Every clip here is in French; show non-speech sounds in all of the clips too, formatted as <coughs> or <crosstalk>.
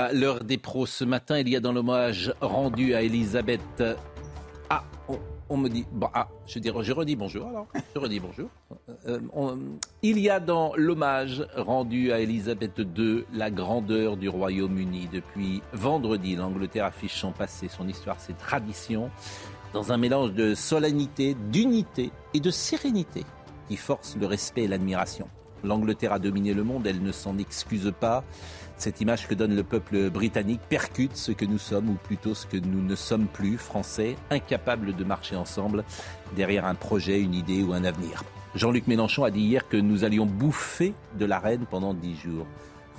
À l'heure des pros ce matin, il y a dans l'hommage rendu à Elisabeth. Ah, on, me dit. Ah, je, dis, je redis bonjour alors. Je redis bonjour. Euh, il y a dans l'hommage rendu à Elisabeth II la grandeur du Royaume-Uni. Depuis vendredi, l'Angleterre affiche son passé, son histoire, ses traditions, dans un mélange de solennité, d'unité et de sérénité qui force le respect et l'admiration. L'Angleterre a dominé le monde, elle ne s'en excuse pas. Cette image que donne le peuple britannique percute ce que nous sommes, ou plutôt ce que nous ne sommes plus, français, incapables de marcher ensemble derrière un projet, une idée ou un avenir. Jean-Luc Mélenchon a dit hier que nous allions bouffer de la reine pendant dix jours.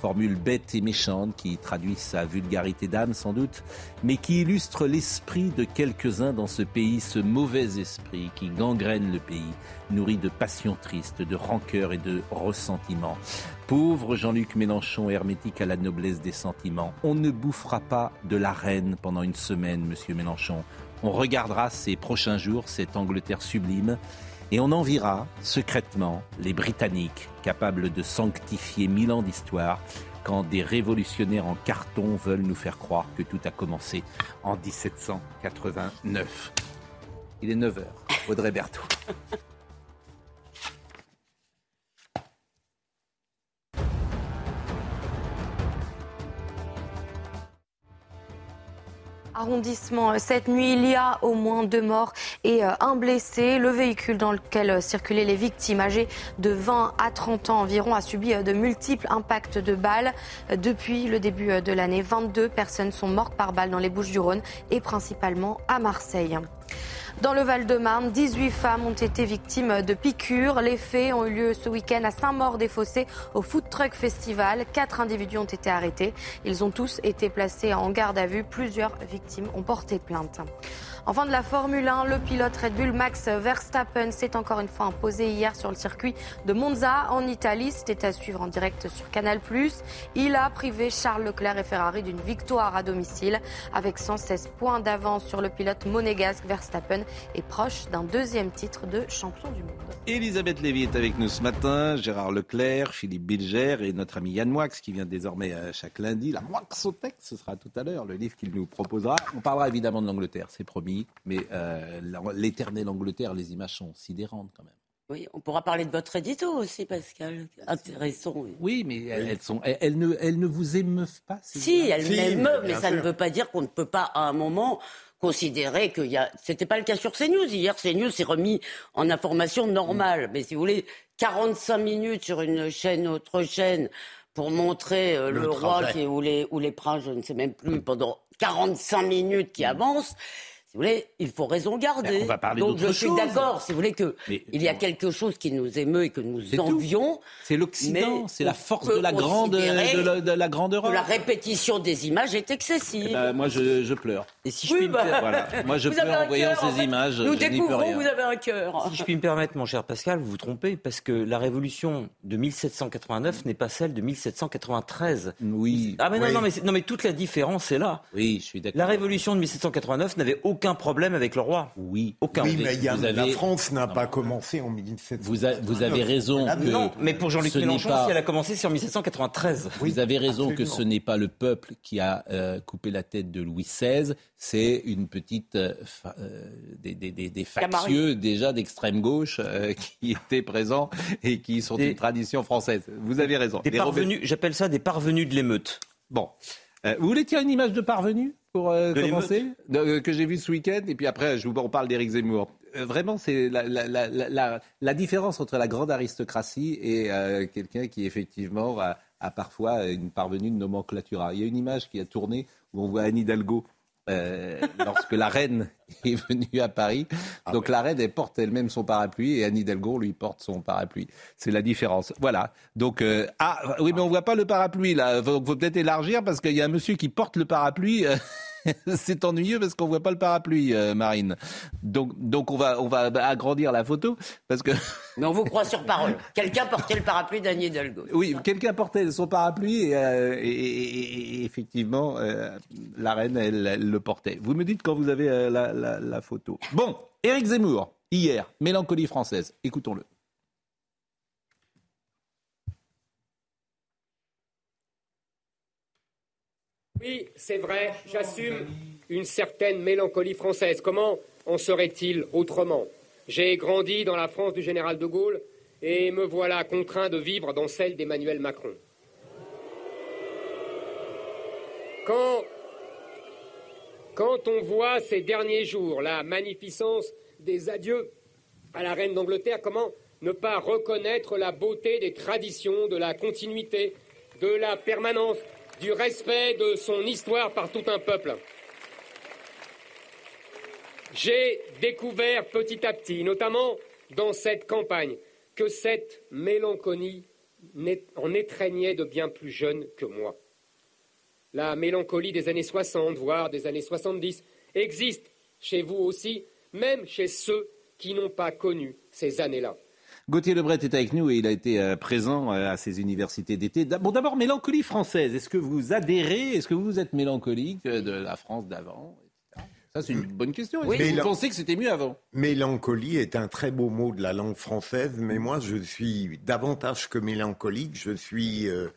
Formule bête et méchante qui traduit sa vulgarité d'âme sans doute, mais qui illustre l'esprit de quelques-uns dans ce pays, ce mauvais esprit qui gangrène le pays, nourri de passions tristes, de rancœur et de ressentiment. Pauvre Jean-Luc Mélenchon, hermétique à la noblesse des sentiments, on ne bouffera pas de la reine pendant une semaine, monsieur Mélenchon. On regardera ces prochains jours cette Angleterre sublime et on enviera secrètement les Britanniques capables de sanctifier mille ans d'histoire quand des révolutionnaires en carton veulent nous faire croire que tout a commencé en 1789. Il est 9h. Audrey Berthaud. <laughs> Arrondissement. Cette nuit, il y a au moins deux morts et euh, un blessé. Le véhicule dans lequel euh, circulaient les victimes âgées de 20 à 30 ans environ a subi euh, de multiples impacts de balles. Depuis le début de l'année, 22 personnes sont mortes par balle dans les Bouches-du-Rhône et principalement à Marseille. Dans le Val-de-Marne, 18 femmes ont été victimes de piqûres. Les faits ont eu lieu ce week-end à Saint-Maur-des-Fossés au Food Truck Festival. Quatre individus ont été arrêtés. Ils ont tous été placés en garde à vue. Plusieurs victimes ont porté plainte. Enfin de la Formule 1, le pilote Red Bull Max Verstappen s'est encore une fois imposé hier sur le circuit de Monza en Italie. C'était à suivre en direct sur Canal+. Il a privé Charles Leclerc et Ferrari d'une victoire à domicile. Avec 116 points d'avance sur le pilote monégasque, Verstappen est proche d'un deuxième titre de champion du monde. Elisabeth Lévy est avec nous ce matin, Gérard Leclerc, Philippe Bilger et notre ami Yann Moix qui vient désormais euh, chaque lundi. La Moixothèque, ce sera tout à l'heure, le livre qu'il nous proposera. On parlera évidemment de l'Angleterre, c'est promis, mais euh, l'éternelle Angleterre, les images sont sidérantes quand même. Oui, on pourra parler de votre édito aussi, Pascal. Intéressant. oui. Oui, mais elles, elles sont, elles, elles ne, elles ne vous émeuvent pas ces Si, images elle Si, m'émeut, mais ça ne veut pas dire qu'on ne peut pas, à un moment, considérer qu'il y a. C'était pas le cas sur CNews. Hier, CNews s'est remis en information normale. Mais si vous voulez, 45 minutes sur une chaîne, autre chaîne, pour montrer euh, le, Le roi qui, ou, les, ou les princes, je ne sais même plus, pendant 45 minutes qui avancent. Si vous voulez, il faut raison garder. Ben, on va parler Donc je suis d'accord, si vous voulez, que Mais- il y a quelque chose qui nous émeut et que nous envions. C'est l'Occident, c'est la force de la grande, considérer de la, de la grande que Europe. la répétition des images est excessive. Eh ben, moi, je, je pleure. Et si je Oui, puis me bah, Voilà. <laughs> Moi, je Vous pleure en voyant cœur, en ces fait. images. Nous peux découvrons vous avez un cœur. si je puis me permettre, mon cher Pascal, vous vous trompez parce que la révolution de 1789 n'est pas celle de 1793. Oui, Ah mais non, Oui. non, mais, c'est- non, mais toute la différence est là. oui, je suis d'accord. La révolution de 1789 n'avait aucun problème avec le roi. Oui, Aucun. Oui, mais il y a- Vous la France n'a pas commencé en 1700. vous, a- vous avez raison. Ah, que Non, mais pour Jean-Luc Mélenchon, pas- si elle a commencé sur 1793. Vous avez raison que ce n'est pas le peuple qui a euh, coupé la tête de Louis XVI, c'est une petite euh, euh, des, des, des, des factieux déjà d'extrême gauche euh, <laughs> qui étaient présents et qui sont Des- une tradition française. Vous avez raison. Des parvenus, j'appelle ça des parvenus de l'émeute. Bon, Euh, vous voulez tirer une image de parvenu pour euh, De commencer? De- euh, que j'ai vu ce week-end et puis après je vous on parle d'Éric Zemmour. Vraiment, c'est la, la, la, la, différence entre la grande aristocratie et euh, quelqu'un qui effectivement a, a parfois une parvenue de nomenclatura. Il y a une image qui a tourné où on voit Anne Hidalgo euh, lorsque la reine <laughs> est venue à Paris. Donc la reine, elle porte elle-même son parapluie et Anne Hidalgo, lui, porte son parapluie. C'est la différence. Voilà. Donc, euh, ah, oui, mais on voit pas le parapluie, là. Donc, faut peut-être élargir parce qu'il y a un monsieur qui porte le parapluie. <laughs> C'est ennuyeux parce qu'on voit pas le parapluie, euh, Marine. Donc, donc on va, on va agrandir la photo parce que <laughs> Mais on vous croit sur parole. Quelqu'un portait le parapluie d'Anne Hidalgo. oui, quelqu'un portait son parapluie et, euh, et- et- et effectivement, euh, la reine, elle, elle le portait. Vous me dites quand vous avez la, la- la photo. Bon, Éric Zemmour, hier, mélancolie française. Écoutons-le. Oui, c'est vrai, j'assume une certaine mélancolie française. Comment en serait-il autrement? J'ai grandi dans la France du général de Gaulle et me voilà contraint de vivre dans celle d'Emmanuel Macron. Quand, quand on voit ces derniers jours la magnificence des adieux à la reine d'Angleterre, comment ne pas reconnaître la beauté des traditions, de la continuité, de la permanence, du respect de son histoire par tout un peuple J'ai découvert petit à petit, notamment dans cette campagne, que cette mélancolie en étreignait de bien plus jeunes que moi. La mélancolie des années 60, voire des années 70, existe chez vous aussi, même chez ceux qui n'ont pas connu ces années-là. Gauthier Lebret est avec nous et il a été euh, présent euh, à ces universités d'été. Bon, d'abord, mélancolie française. Est-ce que vous adhérez? Est-ce que vous êtes mélancolique euh, de la France d'avant etc. Ça, c'est une bonne question. Oui. que vous pensez que c'était mieux avant? Mélancolie est un très beau mot de la langue française, mais moi je suis davantage que mélancolique, je suis euh,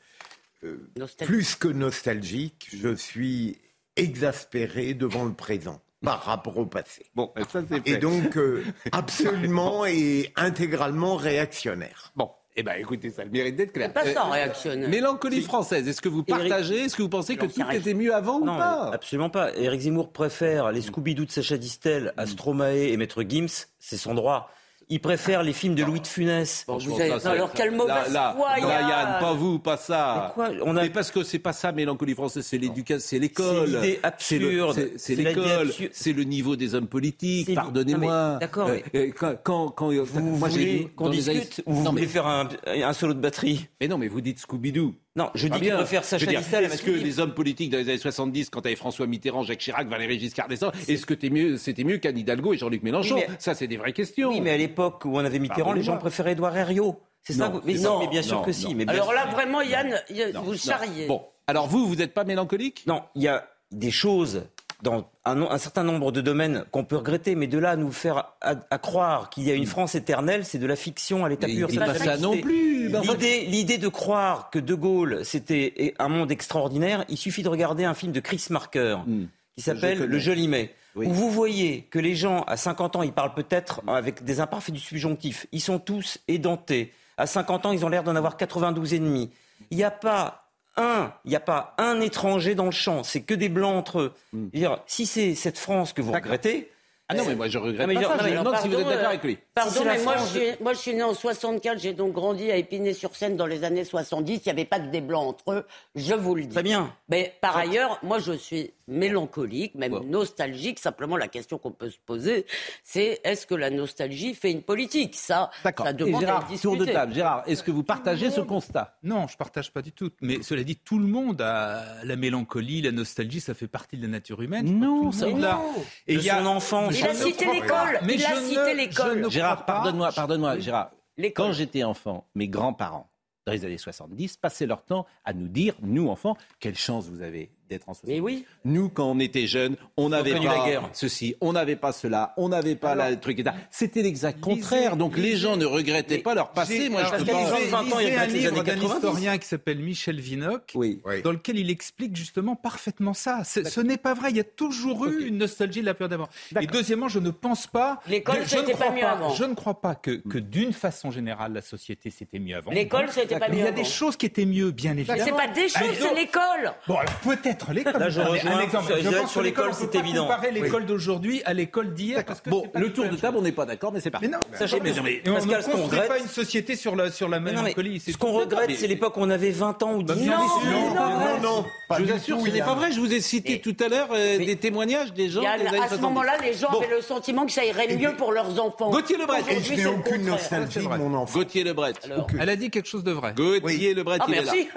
euh, plus que nostalgique, je suis exaspéré devant le présent par rapport au passé. Bon, ça, c'est Et donc euh, <laughs> absolument et intégralement réactionnaire. Bon, eh ben, écoutez, ça a le mérite d'être clair. Pas ça, Euh, réactionnaire. Mélancolie française, est-ce que vous partagez Est-ce que vous pensez que tout était mieux avant ou Non, pas absolument pas. Éric Zemmour préfère les Scooby-Doo de Sacha Distel à Stromae et Maître Gims, c'est son droit. Il préfère les films de Louis de Funès. Bon, vous avez- ça, alors, quelle mauvaise là, là, foi, là. Yann, pas vous, pas ça. Mais quoi On a- Mais parce que c'est pas ça, mélancolie française, c'est l'éducation, c'est l'école. C'est le- absurde. c'est- l'école, c'est le niveau des hommes politiques, pardonnez-moi. Mais d'accord, Euh, euh, quand, quand, quand- Vous moi, j'ai voulez qu'on années- discute ou vous Non, voulez mais, faire un, un solo de batterie? Mais non, mais vous dites Scooby-Doo. Non, je Pas dis qu'il bien. Je Sacha Distel Est-ce que les hommes politiques dans les années 70, quand il y avait François Mitterrand, Jacques Chirac, Valéry Giscard d'Estaing, est-ce que t'es mieux, c'était mieux qu'Anne Hidalgo et Jean-Luc Mélenchon Oui, mais- Ça, c'est des vraies questions. Oui, mais à l'époque où on avait Mitterrand, les gens préféraient Édouard Herriot. C'est ça Mais non, mais bien sûr Non, que si. non. Mais Alors là, vraiment, Yann, vous charriez. Bon, alors vous, vous n'êtes pas mélancolique? Non, il y a des choses dans un, certain nombre de domaines qu'on peut regretter, mais de là à nous faire à, à croire qu'il y a une France éternelle, c'est de la fiction à l'état pur. pas ça non plus. Ben, L'idée, de croire que De Gaulle c'était un monde extraordinaire, il suffit de regarder un film de Chris Marker Hmm. qui s'appelle. Le Joli Mai. Oui. Où vous voyez que les gens à 50 ans, ils parlent peut-être avec des imparfaits du subjonctif. Ils sont tous édentés. À 50 ans, ils ont l'air d'en avoir 92 et demi. Il n'y a pas un, il n'y a pas un étranger dans le champ. C'est que des blancs entre eux. Je veux dire, si c'est cette France que vous regrettez, Ah non, mais moi je regrette Non, mais pas ça. non, Je alors, demande si vous êtes pardon, d'accord euh, avec lui. Pardon, Si mais moi je, suis, moi je suis né en 64, j'ai donc grandi à Épinay-sur-Seine dans les années 70. Il n'y avait pas que des blancs entre eux, je vous le dis. très bien. Mais par ailleurs, moi je suis mélancolique, même nostalgique. Simplement, la question qu'on peut se poser, c'est est-ce que la nostalgie fait une politique? Ça, ça Et demande à Gérard, tour de table. Gérard, est-ce que vous partagez ce constat? Non, je partage pas du tout. Mais cela dit, tout le monde a la mélancolie, la nostalgie, ça fait partie de la nature humaine. Non, ça non. Et De il y a- son enfance. Il a ne cité l'école. Mais Il je a ne- cité l'école. ne Gérard, pardonne-moi, pardonne-moi, Gérard. Quand j'étais enfant, mes grands-parents, dans les années 70, passaient leur temps à nous dire, nous enfants, quelle chance vous avez d'être en 70. Mais oui. Nous, quand on était jeunes, on n'avait pas la guerre. ceci, on n'avait pas cela, on n'avait pas le truc. C'était l'exact contraire. Donc les gens ne regrettaient pas leur passé. J'ai- Moi, je alors, peux qu'il y a pas. des gens de 20 ans, il lisez un livre d'un 90. historien qui s'appelle Michel Vinocq. Oui. Dans lequel il explique justement parfaitement ça. Ce n'est pas vrai. Il y a toujours eu une nostalgie de la période d'avant. Et deuxièmement, je ne pense pas. L'école, c'était pas crois mieux avant. Je ne crois pas que, que d'une façon générale, la société c'était mieux avant. L'école, c'était pas mieux il y a avant. des choses qui étaient mieux, bien Mais évidemment. c'est pas des choses, c'est l'école. Bon, alors peut-être L'école. Là, je rejoins- un exemple. je pense sur l'école, c'est évident. comparer l'école d'aujourd'hui à l'école d'hier. parce que Bon, le tour de table, on n'est pas d'accord, mais c'est parti. Mais non, Sachez, mais, mais, on Pascal, ne ce qu'on construit regrette, pas une société sur la, sur la mélancolie. c'est ce qu'on regrette, c'est l'époque où on avait 20 ans ou 10 bien ans. Non, non, non, je vous assure, ce n'est pas vrai. Je vous ai cité tout à l'heure euh, des témoignages des gens à ce 70. moment-là, les gens avaient le sentiment que ça irait mieux pour leurs enfants. Gauthier Lebret. Je n'ai aucune nostalgie de mon enfant. Gauthier Lebret. Alors, Elle a dit quelque chose de vrai. Gauthier Lebret, Ah, il est là. merci.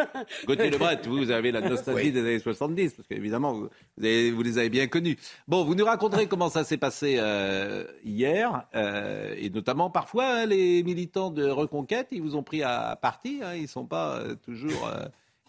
Gauthier Lebret, vous, vous avez la nostalgie des années 70, parce qu'évidemment, vous, vous, les avez bien connus. Bon, vous nous raconterez <laughs> comment ça s'est passé euh, hier, euh, et notamment parfois, hein, les militants de Reconquête, ils vous ont pris à partie, hein, ils ne sont pas euh, toujours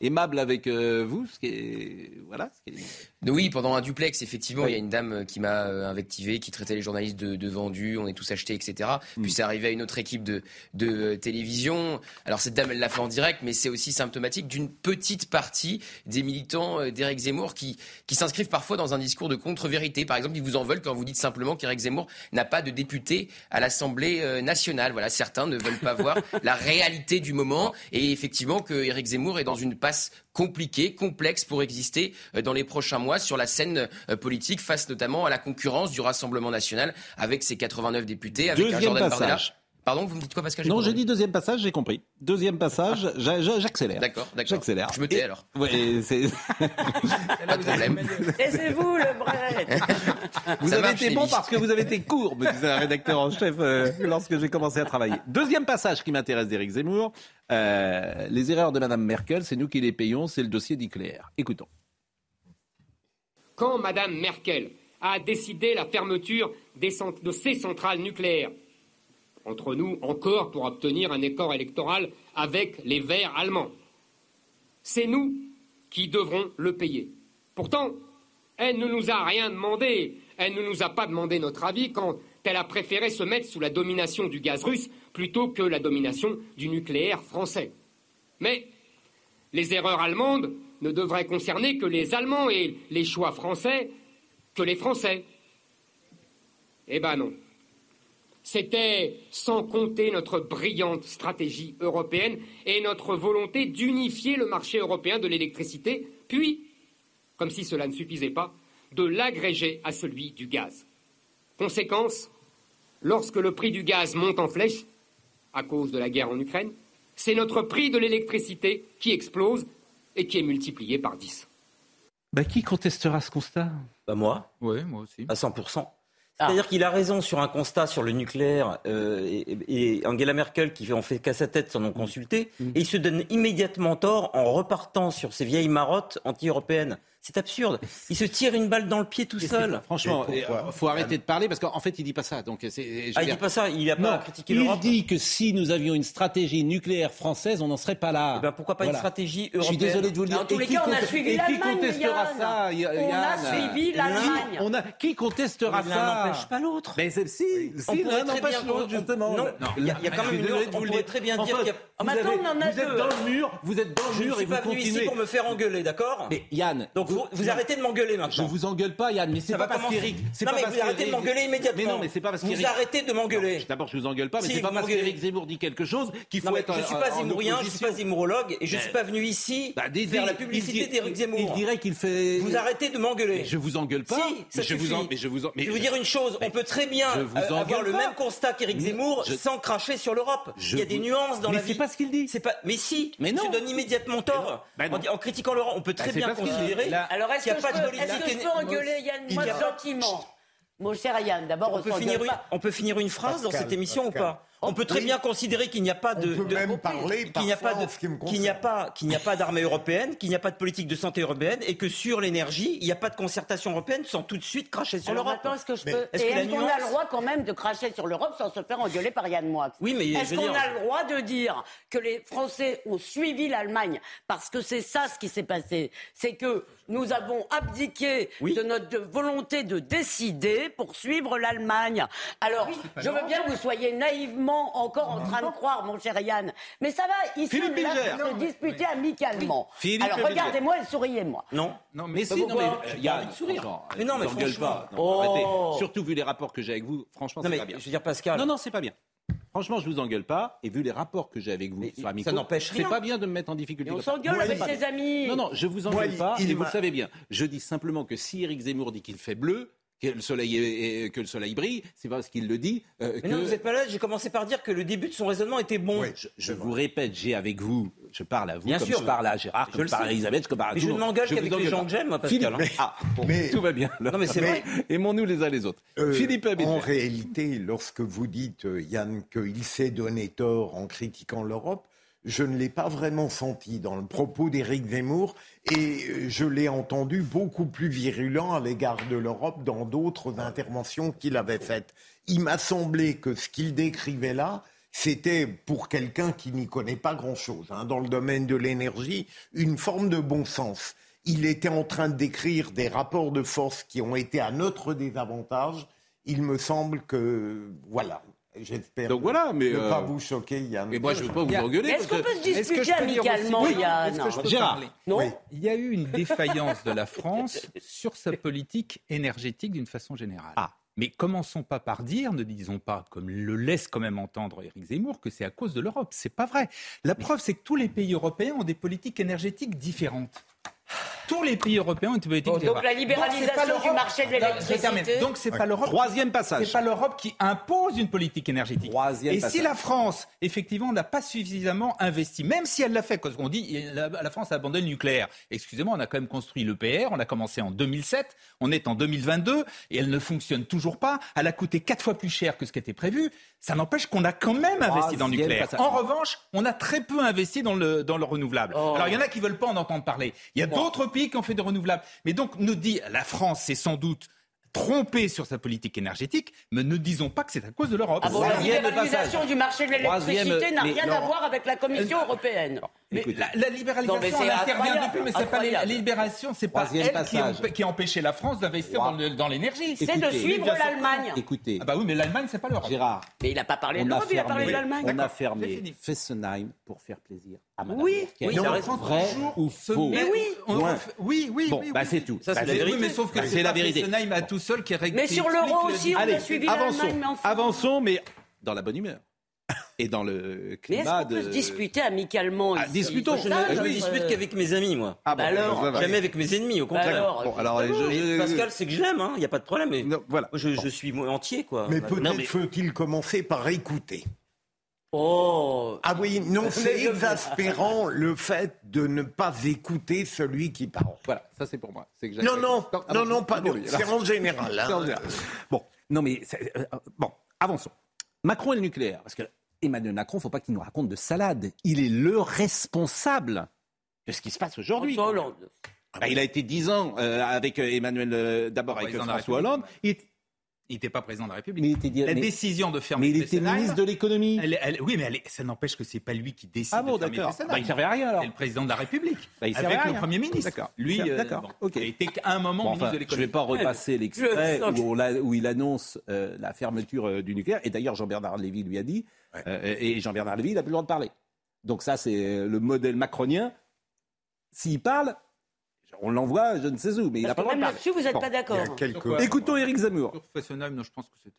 euh, aimables avec euh, vous, ce qui est... Voilà, ce qui est- Oui, pendant un duplex, effectivement, il y a une dame qui m'a euh, invectivé, qui traitait les journalistes de, de vendus, on est tous achetés, etc. Puis c'est arrivé à une autre équipe de, de télévision. Alors cette dame, elle l'a fait en direct, mais c'est aussi symptomatique d'une petite partie des militants euh, d'Éric Zemmour qui, qui s'inscrivent parfois dans un discours de contre-vérité. Par exemple, ils vous en veulent quand vous dites simplement qu'Éric Zemmour n'a pas de député à l'Assemblée euh, nationale. Voilà, certains ne veulent pas voir la réalité du moment <laughs> et effectivement que Éric Zemmour est dans une passe compliquée, complexe pour exister euh, dans les prochains mois sur la scène euh, politique face notamment à la concurrence du Rassemblement national avec ses 89 députés, avec un Deuxième Jordan Bardella. Pardon, vous me dites quoi Pascal? J'ai Non, j'ai dit deuxième passage, j'ai compris. Deuxième passage, j'a- j'accélère. D'accord, d'accord. J'accélère. Je me tais Et- alors. Ouais, c'est... <laughs> Pas de problème. Laissez-vous le bret. <laughs> Vous Ça avez marche, été bon parce que vous avez été court, me disait un rédacteur en chef euh, lorsque j'ai commencé à travailler. Deuxième passage qui m'intéresse d'Éric Zemmour. euh, les erreurs de Madame Merkel, c'est nous qui les payons, c'est le dossier nucléaire. Écoutons. Quand Mme Merkel a décidé la fermeture des cent- de ces centrales nucléaires, entre nous encore pour obtenir un accord électoral avec les Verts allemands, c'est nous qui devrons le payer. Pourtant, elle ne nous a rien demandé. Elle ne nous a pas demandé notre avis quand elle a préféré se mettre sous la domination du gaz russe plutôt que la domination du nucléaire français. Mais les erreurs allemandes ne devraient concerner que les Allemands et les choix français que les Français. Eh ben non. C'était sans compter notre brillante stratégie européenne et notre volonté d'unifier le marché européen de l'électricité, puis, comme si cela ne suffisait pas, de l'agréger à celui du gaz. Conséquence, lorsque le prix du gaz monte en flèche, à cause de la guerre en Ukraine, c'est notre prix de l'électricité qui explose et qui est multiplié par 10. Bah, qui contestera ce constat? Bah moi, Oui, moi aussi. à 100%. C'est-à-dire qu'il a raison sur un constat sur le nucléaire euh, et, et Angela Merkel qui en fait qu'à sa tête sans non consulter et il se donne immédiatement tort en repartant sur ces vieilles marottes anti-européennes. C'est absurde. Il se tire une balle dans le pied tout seul. Franchement, il pourquoi faut arrêter de parler parce qu'en fait, il dit pas ça. Donc, c'est, Ah, il dire- dit pas ça, il a pas Non, critiqué il l'Europe. dit que si nous avions une stratégie nucléaire française, on n'en serait pas là. Eh ben, pourquoi pas Voilà. une stratégie Je suis européenne désolé de vous le dire. en tous Et les qui cas, on a suivi et qui l'Allemagne, contestera Yann. ça, On a suivi l'Allemagne. On a qui contestera L'un ça n'empêche pas l'autre. Mais si, On si, l'un n'empêche l'autre, justement. non, il y a- il y a quand même une On le pourrait très bien dire Enfin, qu'il y a- vous maintenant, on en a Vous êtes deux. dans le mur, vous êtes dans le Je ne mur et suis vous pas venu ici continuez. pour me faire engueuler, d'accord Mais Yann, Donc vous, vous arrêtez de m'engueuler je maintenant. vous engueule pas, Yann, mais c'est pas va parce qu'Éric. c'est Non pas mais parce vous arrêtez de m'engueuler immédiatement. Mais non, mais c'est pas parce Vous qu'Éric- arrêtez de m'engueuler. D'abord, je vous engueule pas, mais Si, c'est pas vous parce qu'Éric Zemmour dit quelque chose qu'il Non, faut mais être je ne suis pas en zémourien, je ne suis pas zémourologue et je ne Mais- suis pas venu ici Bah, faire la publicité d'Éric Zemmour. Il dirait qu'il fait. Vous arrêtez de m'engueuler. Mais je vous engueule pas. Si, mais je vous mais je vous en, mais je vais vous dire une chose, on peut très bien je vous euh, avoir le pas. même constat qu'Éric Mais Zemmour je- sans cracher sur l'Europe. Je Il y a des vous- nuances dans Mais la c'est vie. pas ce qu'il dit. C'est pas. Mais si. Mais non. se donne immédiatement tort Bah non. en, critiquant l'Europe. On peut très Bah, c'est bien pas considérer. Là- Alors, est-ce qu'il que, y a je pas de peux, est-ce que je peux engueuler Yann, Il moi, gentiment? Mon cher Yann, d'abord, On on peut, s'engueule finir une, pas. on peut finir une phrase dans cette émission Pascal. ou pas? On peut très Oui. bien considérer qu'il n'y a pas de, On peut de- même parler qu'il n'y a pas parfois de en ce qui me qu'il n'y a pas qu'il n'y a pas d'armée <laughs> européenne, qu'il n'y a pas de politique de santé européenne et que sur l'énergie, il n'y a pas de concertation européenne sans tout de suite cracher sur l'Europe. est-ce que je Mais peux. est-ce et que la est-ce qu'on a le droit quand même de cracher sur l'Europe sans se faire engueuler par Yann Moix? Oui, mais Est-ce qu'on dire- a le droit de dire que les Français ont suivi l'Allemagne Parce que c'est ça ce qui s'est passé? C'est que nous avons abdiqué Oui. de notre volonté de décider pour suivre l'Allemagne. Alors, je veux bien que vous soyez naïvement encore en train de croire, mon cher Yann. Mais ça va, ici, Philippe on est là pour se disputer amicalement. Philippe Alors, regardez-moi et souriez-moi. Non. Non, Mais si, non, mais pas envie de sourire. franchement, Mais non, mais franchement. pas. Non, Oh. arrêtez. Surtout vu les rapports que j'ai avec vous, franchement, c'est pas bien. je veux dire Pascal. Non, non, c'est pas bien. Franchement, je vous engueule pas. Et vu les rapports que j'ai avec vous Mais sur Amico, ça n'empêche c'est rien. pas bien de me mettre en difficulté. On s'engueule avec c'est ses amis. Non, non, je vous engueule Moi, pas. il et vous le savez bien. Je dis simplement que si Éric Zemmour dit qu'il fait bleu, que le soleil, est- est- que le soleil brille, c'est parce qu'il le dit. euh, Mais que... non, vous n'êtes pas là. J'ai commencé par dire que le début de son raisonnement était bon. Oui. Je, je vous répète, j'ai avec vous, je parle à vous Bien comme sûr. je parle à Gérard, Je comme le je parle à. Elisabeth, comme je parle à Mais tout je le ne monde. m'engueule Je qu'avec les gens que j'aime, moi, Philippe, Pascal. hein. ah, bon, Mais- tout va bien. Non, mais c'est vrai. Aimons-nous les uns les autres. Euh, Philippe en réalité, lorsque vous dites, euh, Yann, qu'il s'est donné tort en critiquant l'Europe, je ne l'ai pas vraiment senti dans le propos d'Éric Zemmour et euh, je l'ai entendu beaucoup plus virulent à l'égard de l'Europe dans d'autres interventions qu'il avait faites. Il m'a semblé que ce qu'il décrivait là, c'était pour quelqu'un qui n'y connaît pas grand-chose hein, dans le domaine de l'énergie, une forme de bon sens. Il était en train de décrire des rapports de force qui ont été à notre désavantage. Il me semble que, voilà, j'espère Donc voilà, mais, ne euh, pas vous choquer, Yann. Mais moi, je ne veux pas vous Il y a- engueuler. Est-ce qu'on peut se disputer amicalement, Oui, Yann Gérard. Non Oui? Il y a eu une défaillance de la <laughs> France sur sa politique énergétique d'une façon générale. Ah. Mais commençons pas par dire, ne disons pas, comme le laisse quand même entendre Éric Zemmour, que c'est à cause de l'Europe. C'est pas vrai. La preuve, c'est que tous les pays européens ont des politiques énergétiques différentes. Tous les pays européens ont des politiques Bon, donc la libéralisation c'est pas du marché de l'électricité. Donc c'est pas l'Europe. Troisième passage. C'est pas l'Europe qui impose une politique énergétique. Troisième Et passage. si la France, effectivement, n'a pas suffisamment investi, même si elle l'a fait, parce qu'on dit la, la France a abandonné le nucléaire. Excusez-moi, on a quand même construit l'EPR, on a commencé en 2007, on est en 2022 et elle ne fonctionne toujours pas. Elle a coûté quatre fois plus cher que ce qui était prévu. Ça n'empêche qu'on a quand même investi dans le nucléaire. En revanche, on a très peu investi dans le, dans le renouvelable. Oh. Alors il y en a qui veulent pas en entendre parler. Il y a d'autres pays qui ont fait des renouvelables. Mais donc nous dit la France, c'est sans doute trompée sur sa politique énergétique, mais ne disons pas que c'est à cause de l'Europe. Ah bon, la libéralisation du marché de l'électricité n'a mais rien non. à voir avec la Commission Euh, européenne. Mais la, la libéralisation, Non, mais elle intervient depuis, mais c'est pas la libération, c'est pas Troisième elle qui, passage. empê- qui a empêché la France d'investir dans l'énergie. C'est de suivre l'Allemagne. Écoutez, Ah bah oui, mais l'Allemagne, c'est pas l'Europe. Gérard, Mais il n'a pas parlé de l'Europe, il a parlé de l'Allemagne. on a fermé. Fessenheim pour faire plaisir à Madame Oui, oui, Non, il a raison. vrai ou faux Mais oui, on- Loin. oui, oui, Bon, oui, bah oui. c'est tout. Ça, c'est Bah, la Oui, vérité. mais sauf que c'est la vérité. Fessenheim à tout seul qui règle. Mais qui sur l'euro le- aussi, on Allez, a suivi avançons, mais enfin. avançons, mais dans la bonne humeur et dans le Mais climat est-ce qu'on peut de. se disputer amicalement Ah, ici discutons. Je ne je notre- ne discute qu'avec mes amis, moi. Ah bon, Bah alors. Jamais avec mes ennemis, au Bah contraire. alors, Bon, alors, je- Mais je- Pascal, c'est que je l'aime, il n'y a pas de problème. Mais Non, voilà. je, je suis entier, quoi. Mais peut-être mais- faut-il commencer par écouter. Oh Ah oui, non, <laughs> c'est exaspérant <laughs> le fait de ne pas écouter celui qui parle. Voilà, ça c'est pour moi. C'est que Non, non, ah non, non, C'est en général. <laughs> hein. En général. Bon, non mais euh, bon, avançons. Macron et le nucléaire, parce que Emmanuel Macron, faut pas qu'il nous raconte de salade. Il est le responsable de ce qui se passe aujourd'hui. Hollande. Bah, il a été dix ans euh, avec euh, Emmanuel, euh, d'abord avec François. Hollande. Il, est- Il n'était pas président de la République. mais il était, La mais- décision de fermer mais il était ministre de l'économie. oui, mais elle ça n'empêche que c'est pas lui qui décide Ah bon, de fermer d'accord. Bah, il servait à rien alors. C'est le président de la République, Bah, il avec à le rien. Premier ministre. D'accord. Lui, euh, D'accord. bon, Ok. il été qu'à un moment Bon, ministre de je ne l'économie. vais pas repasser l'extrait où, il annonce euh, la fermeture euh, du nucléaire. Et d'ailleurs, Jean-Bernard Lévy lui a dit, euh, et Jean-Bernard Lévy, il n'a plus le droit de parler. Donc ça, c'est euh, le modèle macronien. S'il parle, on l'envoie, je ne sais où, mais il n'a pas le droit même de parler. là-dessus, vous n'êtes Bon. pas Il y d'accord. a quelques... Écoutons Éric Zemmour. Sur Fessenheim, non, je pense que c'était.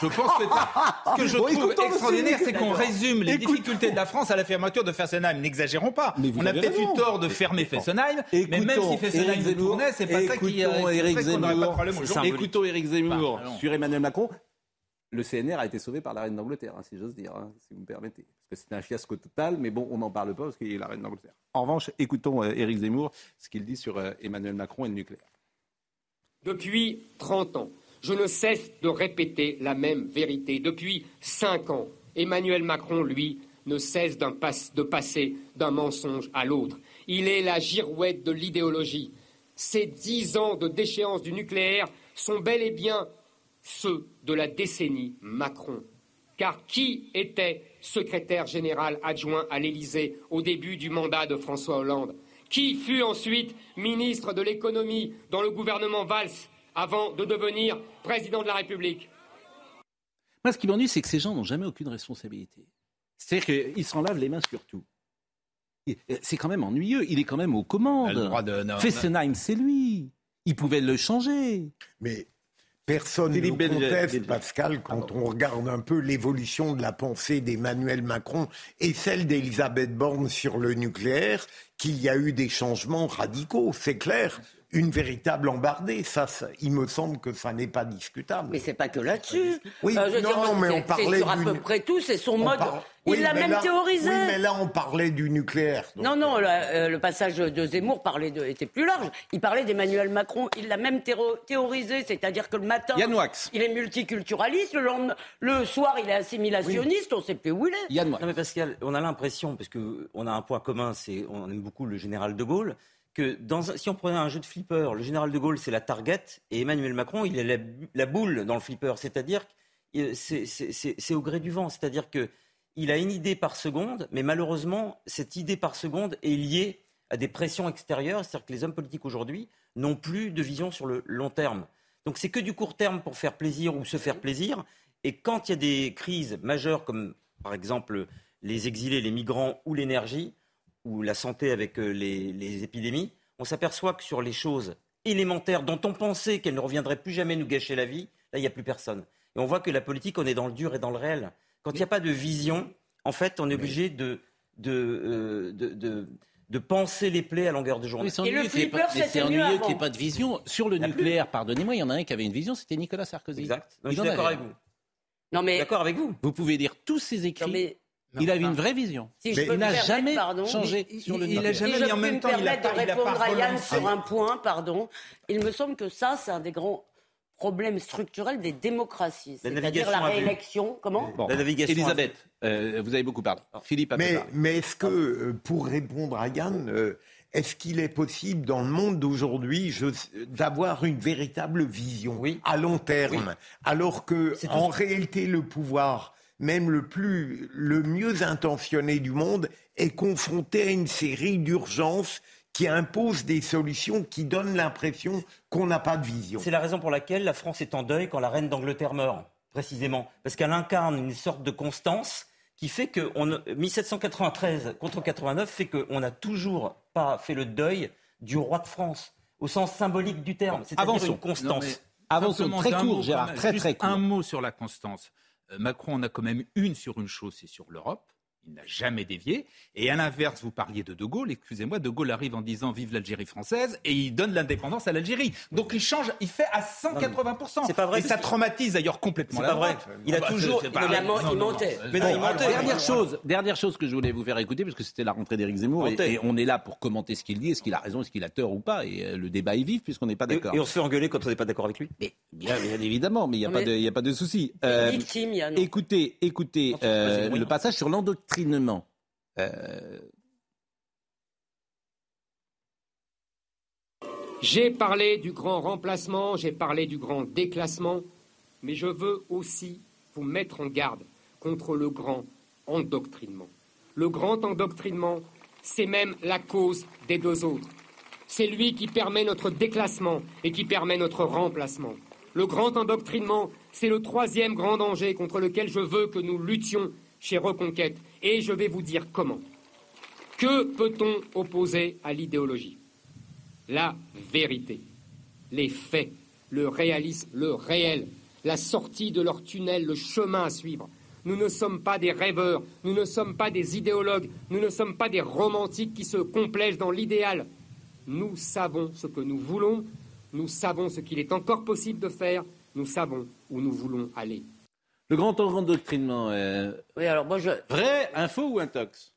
Je pense que ce que je Bon, trouve écoutons extraordinaire, c'est qu'on résume les Écoutons. difficultés de la France à la fermeture de Fessenheim. N'exagérons pas. Mais vous On a peut-être eu tort de fermer Fessenheim, mais même Écoutons si Fessenheim Éric se Zemmour. tournait, c'est pas ça qui, euh, Écoutons pas de Zemmour. Écoutons Éric Zemmour Bah, sur Emmanuel Macron. Le CNR a été sauvé par la reine d'Angleterre, hein, si j'ose dire, hein, si vous me permettez. Parce que c'était un fiasco total, mais bon, on n'en parle pas parce qu'il est la reine d'Angleterre. En revanche, écoutons euh, Éric Zemmour, ce qu'il dit sur euh, Emmanuel Macron et le nucléaire. Depuis 30 ans, je ne cesse de répéter la même vérité. Depuis 5 ans, Emmanuel Macron, lui, ne cesse pas- de passer d'un mensonge à l'autre. Il est la girouette de l'idéologie. Ces 10 ans de déchéance du nucléaire sont bel et bien ceux de la décennie Macron. Car qui était secrétaire général adjoint à l'Élysée au début du mandat de François Hollande Qui fut ensuite ministre de l'économie dans le gouvernement Valls avant de devenir président de la République? Moi, ce qui m'ennuie, c'est que ces gens n'ont jamais aucune responsabilité. C'est-à-dire qu'ils s'en lavent les mains sur tout. Euh, C'est quand même ennuyeux. Il est quand même aux commandes. De- Fessenheim, c'est lui. Il pouvait le changer. Mais Personne ne conteste. Pascal, quand on regarde un peu l'évolution de la pensée d'Emmanuel Macron et celle d'Elisabeth Borne sur le nucléaire, qu'il y a eu des changements radicaux, c'est clair. Une véritable embardée, ça, ça- il me semble que ça n'est pas discutable. Mais c'est pas que là-dessus. Oui, Euh, je non, dire, non, mais on parlait C'est sur à peu près tout, c'est son On mode. parle- Il l'a même là- théorisé. Oui, mais là, on parlait du nucléaire. donc- Non, non, la- euh, le passage de Zemmour parlait de, était plus large. Il parlait d'Emmanuel Macron. Il l'a même théorisé, c'est-à-dire que le matin, Yann Wax. il est multiculturaliste, le, lendemain- le soir, il est assimilationniste, on ne sait plus où il est. Yann Moix. Non mais Pascal, on a l'impression, parce qu'on a un point commun, c'est on aime beaucoup le général de Gaulle, que si on prenait un jeu de flipper, le général de Gaulle c'est la target et Emmanuel Macron il est la, la boule dans le flipper, c'est-à-dire que c'est- c'est au gré du vent, c'est-à-dire que il a une idée par seconde, mais malheureusement cette idée par seconde est liée à des pressions extérieures, c'est-à-dire que les hommes politiques aujourd'hui n'ont plus de vision sur le long terme. Donc c'est que du court terme pour faire plaisir ou se faire plaisir. Et quand il y a des crises majeures comme par exemple les exilés, les migrants ou l'énergie ou la santé avec euh, les, les épidémies, on s'aperçoit que sur les choses élémentaires dont on pensait qu'elles ne reviendraient plus jamais nous gâcher la vie, là il n'y a plus personne. Et on voit que la politique, on est dans le dur et dans le réel. Quand il n'y a pas de vision, en fait, on est obligé de, de, euh, de, de- de penser les plaies à longueur de journée. Oui, c'est Et le flipper, mais c'était c'est mieux ennuyeux qu'il n'y ait pas de vision. Sur le nucléaire, pardonnez-moi, il y en a un qui avait une vision, c'était Nicolas Sarkozy. Exact. Non, je en suis d'accord avait. avec vous. Non, mais. D'accord avec vous. Vous pouvez lire tous ses non, écrits. Il avait une vraie vision. si je Mais peux il n'a jamais pardon. changé Il- sur le il- a nucléaire. jamais- Si je en même me temps, il a pas- de il a pas répondre à Yann sur un point, pardon, il me semble que ça, c'est un des grands problèmes structurels des démocraties. La C'est-à-dire navigation la réélection. Comment Bon. La navigation Elisabeth, euh, vous avez beaucoup parlé. Philippe a Mais, parlé. mais est-ce que, euh, pour répondre à Yann, euh, est-ce qu'il est possible dans le monde d'aujourd'hui d'avoir une véritable vision Oui. à long terme, alors que en ce- réalité le pouvoir, même le plus, le mieux intentionné du monde, est confronté à une série d'urgences qui imposent des solutions qui donnent l'impression qu'on n'a pas de vision. C'est la raison pour laquelle la France est en deuil quand la reine d'Angleterre meurt, précisément. Parce qu'elle incarne une sorte de constance qui fait que on, 1793 contre 89 fait qu'on n'a toujours pas fait le deuil du roi de France, au sens symbolique du terme. C'est-à-dire une constance. Non, Avançons, très court, mot, Gérard, très, très court. Un mot sur la constance. Euh, Macron en a quand même une sur une chose, c'est sur l'Europe. Il n'a jamais dévié. Et à l'inverse, vous parliez de De Gaulle. Excusez-moi, De Gaulle arrive en disant Vive l'Algérie française et il donne l'indépendance à l'Algérie. Donc il change, il fait à 180%. c'est pas vrai, Et ça traumatise d'ailleurs complètement C'est la pas vrai. Il a Ah bah, toujours- il pas- non, il non, non. mentait. Mais non, il Bon, mentait. Dernière chose, dernière chose que je voulais vous faire écouter, parce que c'était la rentrée d'Éric Zemmour, et, on est là pour commenter ce qu'il dit, est-ce qu'il a raison, est-ce qu'il a tort ou pas, et euh, le débat est vif puisqu'on n'est pas d'accord. et on se fait engueuler quand on n'est pas d'accord avec lui. Mais bien, bien évidemment, mais il n'y a, pas de- il y a pas de souci. Euh, écoutez, écoutez euh, le passage sur Euh, J'ai parlé du grand remplacement, j'ai parlé du grand déclassement, mais je veux aussi vous mettre en garde contre le grand endoctrinement. Le grand endoctrinement, c'est même la cause des deux autres. C'est lui qui permet notre déclassement et qui permet notre remplacement. Le grand endoctrinement, c'est le troisième grand danger contre lequel je veux que nous luttions chez Reconquête. Et je vais vous dire comment. Que peut-on opposer à l'idéologie? La vérité, les faits, le réalisme, le réel, la sortie de leur tunnel, le chemin à suivre. Nous ne sommes pas des rêveurs, nous ne sommes pas des idéologues, nous ne sommes pas des romantiques qui se complaisent dans l'idéal. Nous savons ce que nous voulons, nous savons ce qu'il est encore possible de faire, nous savons où nous voulons aller. Le grand endoctrinement, euh, Oui, alors moi, je. vrai, info ou intox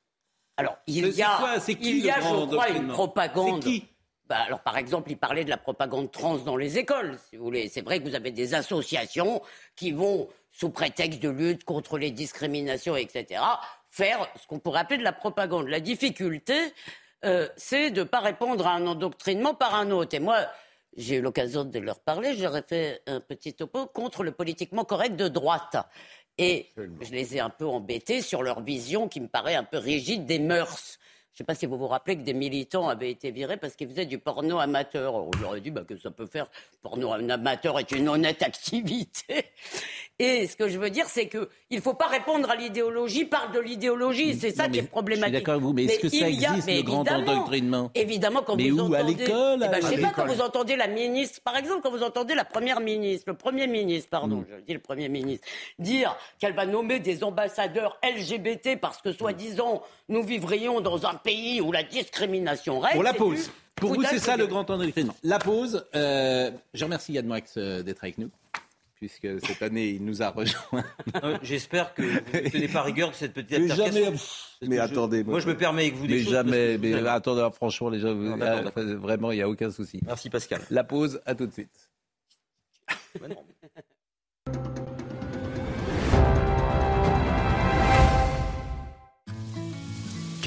Alors, il y a, quoi C'est qui il y a le grand je crois, une endoctrinement propagande. C'est qui Bah, alors, par exemple, il parlait de la propagande trans dans les écoles, si vous voulez. C'est vrai que vous avez des associations qui vont, sous prétexte de lutte contre les discriminations, etc., faire ce qu'on pourrait appeler de la propagande. La difficulté, euh, c'est de ne pas répondre à un endoctrinement par un autre. Et moi, j'ai eu l'occasion de leur parler, j'aurais fait un petit topo contre le politiquement correct de droite. Et je les ai un peu embêtés sur leur vision qui me paraît un peu rigide des mœurs. Je ne sais pas si vous vous rappelez que des militants avaient été virés parce qu'ils faisaient du porno amateur. On leur a dit bah, que ça peut faire porno amateur est une honnête activité. <laughs> Et ce que je veux dire, c'est qu'il ne faut pas répondre à l'idéologie par de l'idéologie. C'est ça Non, qui est mais problématique. Je suis d'accord avec vous, mais est-ce que ça il y a- existe, mais le grand endoctrinement? Évidemment, quand Mais vous où, à entendez... l'école, Eh ben, à- Je à sais pas, quand vous entendez la ministre, par exemple, quand vous entendez la première ministre, le premier ministre, pardon, Mm. je dis le premier ministre, dire qu'elle va nommer des ambassadeurs LGBT parce que, soi-disant, nous vivrions dans un pays où la discrimination règne. Pour la pause. Pour vous, c'est ça le grand endoctrinement. La pause. euh, je remercie Yann Moix euh, d'être avec nous, puisque cette année, il nous a rejoint. <laughs> Euh, J'espère que vous ne tenez pas rigueur de cette petite Mais jamais. Mais je- attendez, Moi, je me permets avec vous des Mais choses jamais. Mais attendez, franchement, les gens, vous- Non, d'accord, ah, vraiment, il n'y a aucun souci. Merci Pascal. La pause, à tout de suite.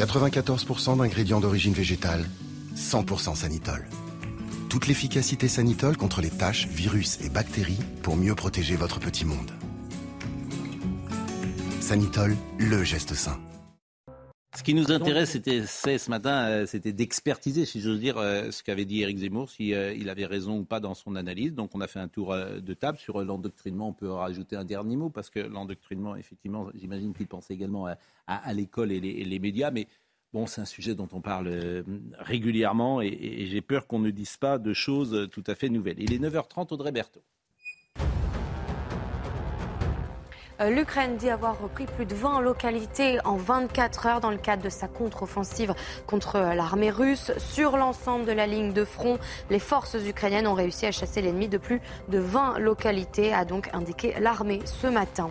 94% d'ingrédients d'origine végétale, 100% Sanitol. Toute l'efficacité Sanitol contre les taches, virus et bactéries pour mieux protéger votre petit monde. Sanitol, le geste sain. Ce qui nous intéresse, c'était ce matin, euh, c'était d'expertiser, si j'ose dire, euh, ce qu'avait dit Éric Zemmour, si euh, il avait raison ou pas dans son analyse. Donc, on a fait un tour de table sur l'endoctrinement. On peut rajouter un dernier mot parce que l'endoctrinement, effectivement, j'imagine qu'il pensait également à, à- à l'école et les, et les médias, mais bon, c'est un sujet dont on parle régulièrement et, et j'ai peur qu'on ne dise pas de choses tout à fait nouvelles. Il est 9h30, Audrey Berthaud. L'Ukraine dit avoir repris plus de 20 localités en 24 heures dans le cadre de sa contre-offensive contre euh, l'armée russe. Sur l'ensemble de la ligne de front, les forces ukrainiennes ont réussi à chasser l'ennemi de plus de 20 localités, a donc indiqué l'armée ce matin.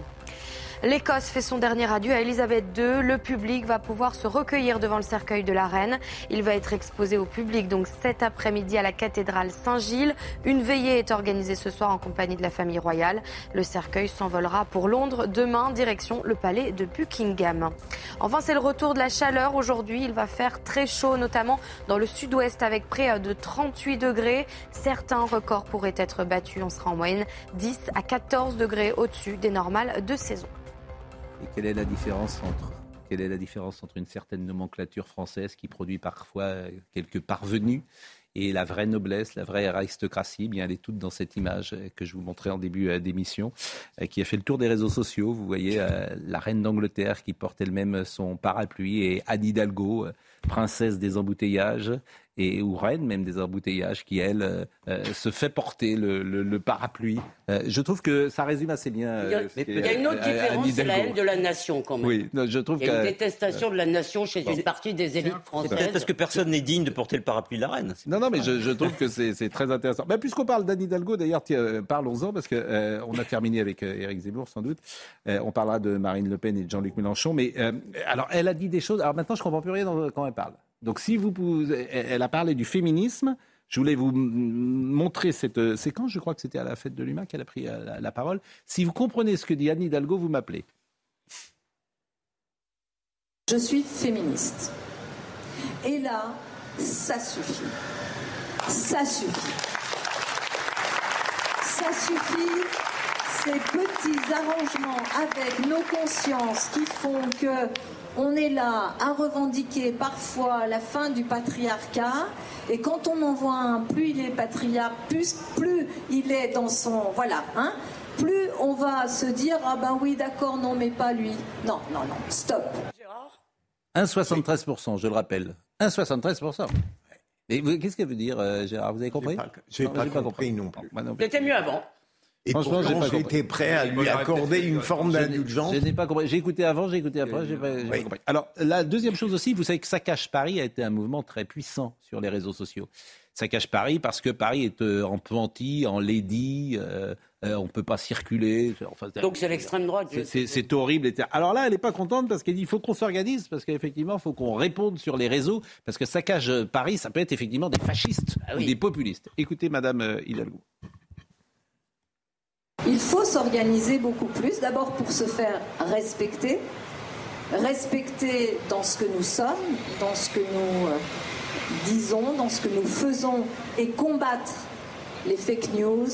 L'Écosse fait son dernier adieu à Elisabeth II. Le public va pouvoir se recueillir devant le cercueil de la reine. Il va être exposé au public donc cet après-midi à la cathédrale Saint-Gilles. Une veillée est organisée ce soir en compagnie de la famille royale. Le cercueil s'envolera pour Londres demain, direction le palais de Buckingham. Enfin, c'est le retour de la chaleur. Aujourd'hui, il va faire très chaud, notamment dans le sud-ouest avec près de 38 degrés. Certains records pourraient être battus. On sera en moyenne 10 à 14 degrés au-dessus des normales de saison. Et quelle est la différence entre une certaine nomenclature française qui produit parfois euh, quelques parvenus et la vraie noblesse, la vraie aristocratie, eh bien elle est toute dans cette image euh, que je vous montrais en début euh, d'émission, qui a fait le tour des réseaux sociaux. Vous voyez la reine d'Angleterre qui porte elle-même son parapluie et Anne Hidalgo, princesse des embouteillages et ou reine même des embouteillages, qui elle euh, euh, se fait porter le, le- le parapluie. Euh, je trouve que ça résume assez bien. Il y a, ce il qu'est, y a une autre différence, c'est la haine de la nation quand même. Oui, non, je trouve Il y a une détestation de la nation chez Bon. une partie des élites C'est françaises. peut-être parce que personne n'est digne de porter le parapluie de la reine. Non, non, mais je, je trouve que c'est très intéressant. Ben, Puisqu'on parle d'Anne Hidalgo, d'ailleurs, euh, parlons-en, parce qu'on on a terminé avec euh, Éric Zemmour, sans doute. Euh, on parlera de Marine Le Pen et de Jean-Luc Mélenchon. Mais euh, alors, elle a dit des choses. Alors maintenant, je comprends plus rien dans- quand elle parle. Donc, si vous, pouvez- elle a parlé du féminisme. Je voulais vous montrer cette euh, séquence. Je crois que c'était à la fête de l'UMA qu'elle a pris euh, la, la parole. Si vous comprenez ce que dit Anne Hidalgo, vous m'appelez. Je suis féministe. Et là, ça suffit. Ça suffit. Ça suffit. Ces petits arrangements avec nos consciences qui font que on est là à revendiquer parfois la fin du patriarcat. Et quand on en voit un, plus il est patriarche, plus, plus il est dans son. Voilà, hein plus on va se dire Ah ben oui, d'accord, non, mais pas lui. Non, non, non, stop. 1,73%, je le rappelle. 1,73%. Mais qu'est-ce qu'elle veut dire, euh, Gérard Vous avez compris? j'ai Non, pas compris non plus. Moi non plus. C'était mieux avant. Et Franchement, j'ai pourtant, j'étais prêt à lui accorder une forme Je n'ai- d'indulgence. Je n'ai pas compris. J'ai écouté avant, j'ai écouté après, j'ai pas, j'ai pas compris. Alors, la deuxième chose aussi, vous savez que cache Paris a été un mouvement très puissant sur les réseaux sociaux. Cache Paris parce que Paris est euh, en panty, en lady, euh, euh, on ne peut pas circuler. Enfin, Donc c'est l'extrême droite. c'est- c'est c'est horrible. etc. Alors là, elle n'est pas contente parce qu'elle dit il faut qu'on s'organise, parce qu'effectivement, il faut qu'on réponde sur les réseaux, parce que saccage Paris, ça peut être effectivement des fascistes Ah ou des populistes. Écoutez, Madame euh, Hidalgo. Il faut s'organiser beaucoup plus, d'abord pour se faire respecter, respecter dans ce que nous sommes, dans ce que nous euh, disons, dans ce que nous faisons, et combattre les fake news,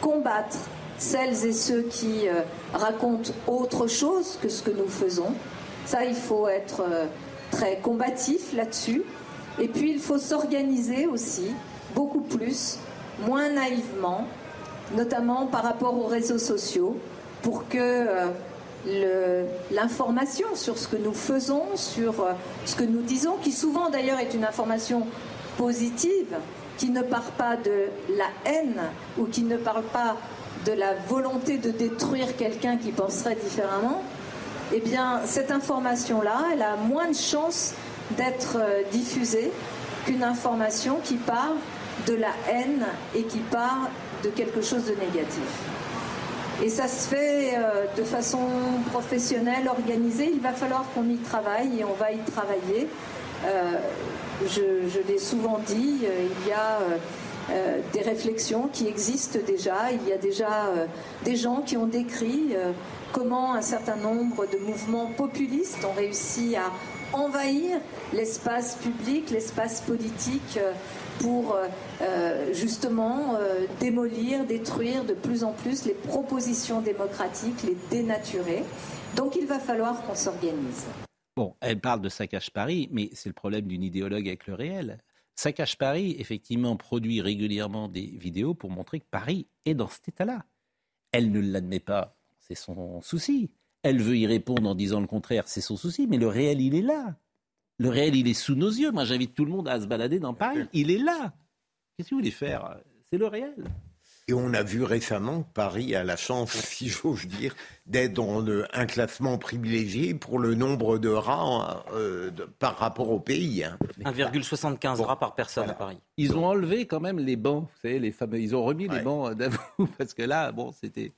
combattre celles et ceux qui euh, racontent autre chose que ce que nous faisons. Ça, il faut être euh, très combatif là-dessus. Et puis il faut s'organiser aussi beaucoup plus, moins naïvement, notamment par rapport aux réseaux sociaux, pour que euh, l'information sur ce que nous faisons, sur euh, ce que nous disons, qui souvent d'ailleurs est une information positive, qui ne part pas de la haine ou qui ne parle pas de la volonté de détruire quelqu'un qui penserait différemment, eh bien, cette information-là, elle a moins de chances d'être euh, diffusée qu'une information qui part de la haine et qui part de quelque chose de négatif. Et ça se fait euh, de façon professionnelle, organisée. Il va falloir qu'on y travaille et on va y travailler. Euh, je, l'ai souvent dit, il y a des réflexions qui existent déjà. Il y a déjà des gens qui ont décrit comment un certain nombre de mouvements populistes ont réussi à envahir l'espace public, l'espace politique euh, pour euh, euh, justement démolir, détruire de plus en plus les propositions démocratiques, les dénaturer. Donc il va falloir qu'on s'organise. Bon, elle parle de Saccage Paris, mais c'est le problème d'une idéologue avec le réel. Saccage Paris, effectivement, produit régulièrement des vidéos pour montrer que Paris est dans cet état-là. Elle ne l'admet pas c'est son souci. Elle veut y répondre en disant le contraire, c'est son souci, mais le réel, il est là. Le réel, il est sous nos yeux. Moi, j'invite tout le monde à se balader dans Paris. Il est là. Qu'est-ce que vous voulez faire? C'est le réel. Et on a vu récemment que Paris a la chance, <laughs> si j'ose dire, d'être dans un classement privilégié pour le nombre de rats euh, par rapport au pays. 1,75 hein. rats par personne à Paris. Ils ont enlevé quand même les bancs, vous savez, les fameux. Ils ont remis les bancs d'avou <laughs> parce que là, bon, c'était.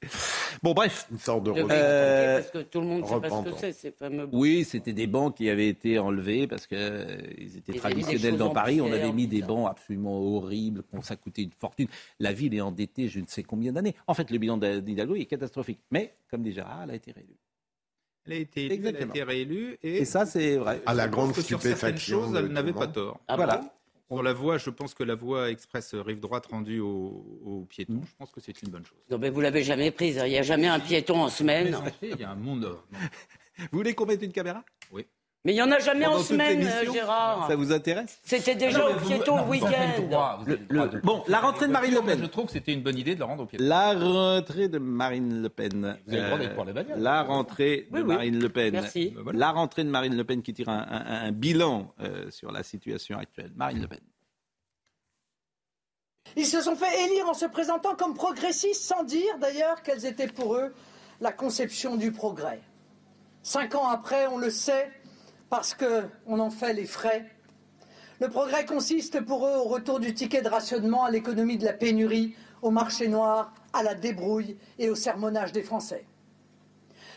Bon, bref. Une sorte de. Euh... Parce que tout le monde sait pas ce que c'est, ces fameux. Oui, c'était des bancs qui avaient été enlevés parce que euh, ils étaient traditionnels dans Paris. On avait mis des bancs absolument horribles, ça coûtait une fortune. La ville est endettée, je ne sais combien d'années. En fait, le bilan d'Hidalgo est catastrophique. Mais, comme déjà elle a été réélue. Elle a été élue, elle a été réélue. Et, ça, c'est vrai. À la grande stupéfaction. Choses, elle n'avait pas tort. Ah voilà. Pour la voie, je pense que la voie express rive droite rendue aux, piétons, mm. je pense que c'est une bonne chose. Non, mais vous l'avez jamais prise. Hein. Il n'y a jamais un piéton en semaine. Il y a un monde. <laughs> Vous voulez qu'on mette une caméra? Oui. Mais il n'y en a jamais en semaine, euh, Gérard. Ça vous intéresse C'était déjà au piéton le week-end. Bon, la rentrée de Marine Le Pen. Je trouve que c'était une bonne idée de le rendre au piéton. La rentrée de Marine Le Pen. Vous avez le droit d'être pour les bagnoles. La rentrée de Marine Le Pen. Merci. La rentrée de Marine Le Pen qui tire un, bilan euh, sur la situation actuelle. Marine Le Pen. Ils se sont fait élire en se présentant comme progressistes sans dire d'ailleurs quelles étaient pour eux la conception du progrès. Cinq ans après, on le sait, parce qu'on en fait les frais. Le progrès consiste pour eux au retour du ticket de rationnement à l'économie de la pénurie, au marché noir, à la débrouille et au sermonnage des Français.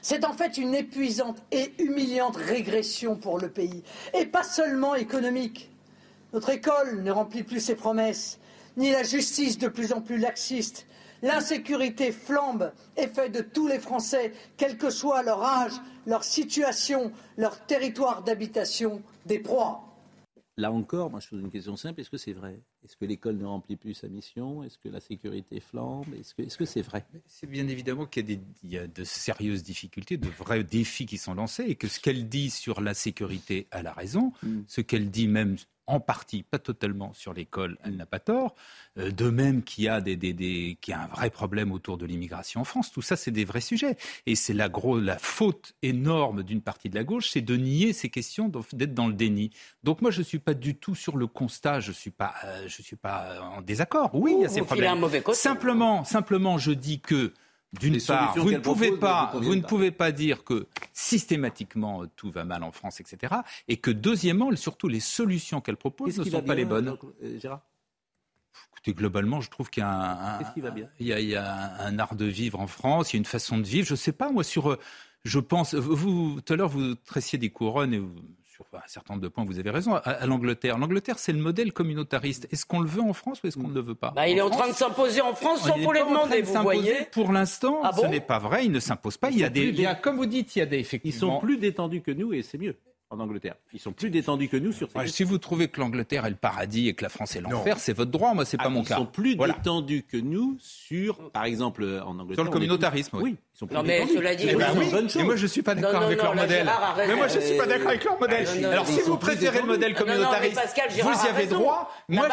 C'est en fait une épuisante et humiliante régression pour le pays, et pas seulement économique. Notre école ne remplit plus ses promesses, ni la justice de plus en plus laxiste. L'insécurité flambe et fait de tous les Français, quel que soit leur âge, leur situation, leur territoire d'habitation, des proies. Là encore, moi je pose une question simple, est-ce que c'est vrai? Est-ce que l'école ne remplit plus sa mission? Est-ce que la sécurité flambe? Est-ce que c'est vrai? C'est bien évidemment qu'il y, a de sérieuses difficultés, de vrais défis qui sont lancés, et que ce qu'elle dit sur la sécurité, elle a raison. Mm. Ce qu'elle dit même en partie, pas totalement, sur l'école, elle n'a pas tort. Euh, de même qu'il y, a des, a un vrai problème autour de l'immigration en France. Tout ça, c'est des vrais sujets. Et c'est la, la faute énorme d'une partie de la gauche, c'est de nier ces questions, d'être dans le déni. Donc moi, je ne suis pas du tout sur le constat, je ne suis, pas, euh, suis pas en désaccord. Oui, il y a ces problèmes. Simplement, simplement, je dis que d'une part, vous ne pouvez pas, vous ne pouvez pas dire que systématiquement tout va mal en France, etc. Et que deuxièmement, surtout les solutions qu'elle propose ne sont pas les bonnes. Euh, Gérard? Écoutez, globalement, je trouve qu'il y a un, il y a, un art de vivre en France, il y a une façon de vivre. Je ne sais pas, moi, sur, euh, je pense, vous, tout à l'heure, vous tressiez des couronnes et vous, sur un certain nombre de points, vous avez raison, à, l'Angleterre. L'Angleterre, c'est le modèle communautariste. Est-ce qu'on le veut en France ou est-ce qu'on ne le veut pas bah, Il est en train de s'imposer en France sans pour les demander, vous voyez. Pour l'instant, ah ce n'est pas vrai, il ne s'impose pas. Il y, a des, comme vous dites, il y a des effectivement... Ils sont plus détendus que nous et c'est mieux. En Angleterre. Ils sont plus détendus que nous sur ces Ouais, si vous trouvez que l'Angleterre est le paradis et que la France est l'enfer, c'est votre droit. Moi, c'est pas Ah, mon ils cas. sont plus Voilà. détendus que nous sur, par exemple, en Angleterre. Sur le communautarisme, oui. Oui, ils sont plus Non, mais détendus. cela dit, Eh ben oui. oui. bonne chose. Et moi, je suis pas d'accord avec non, leur là, modèle. Mais moi, je suis pas d'accord avec leur modèle. Alors, ils si vous préférez le modèle mais communautariste, vous y avez droit. Moi,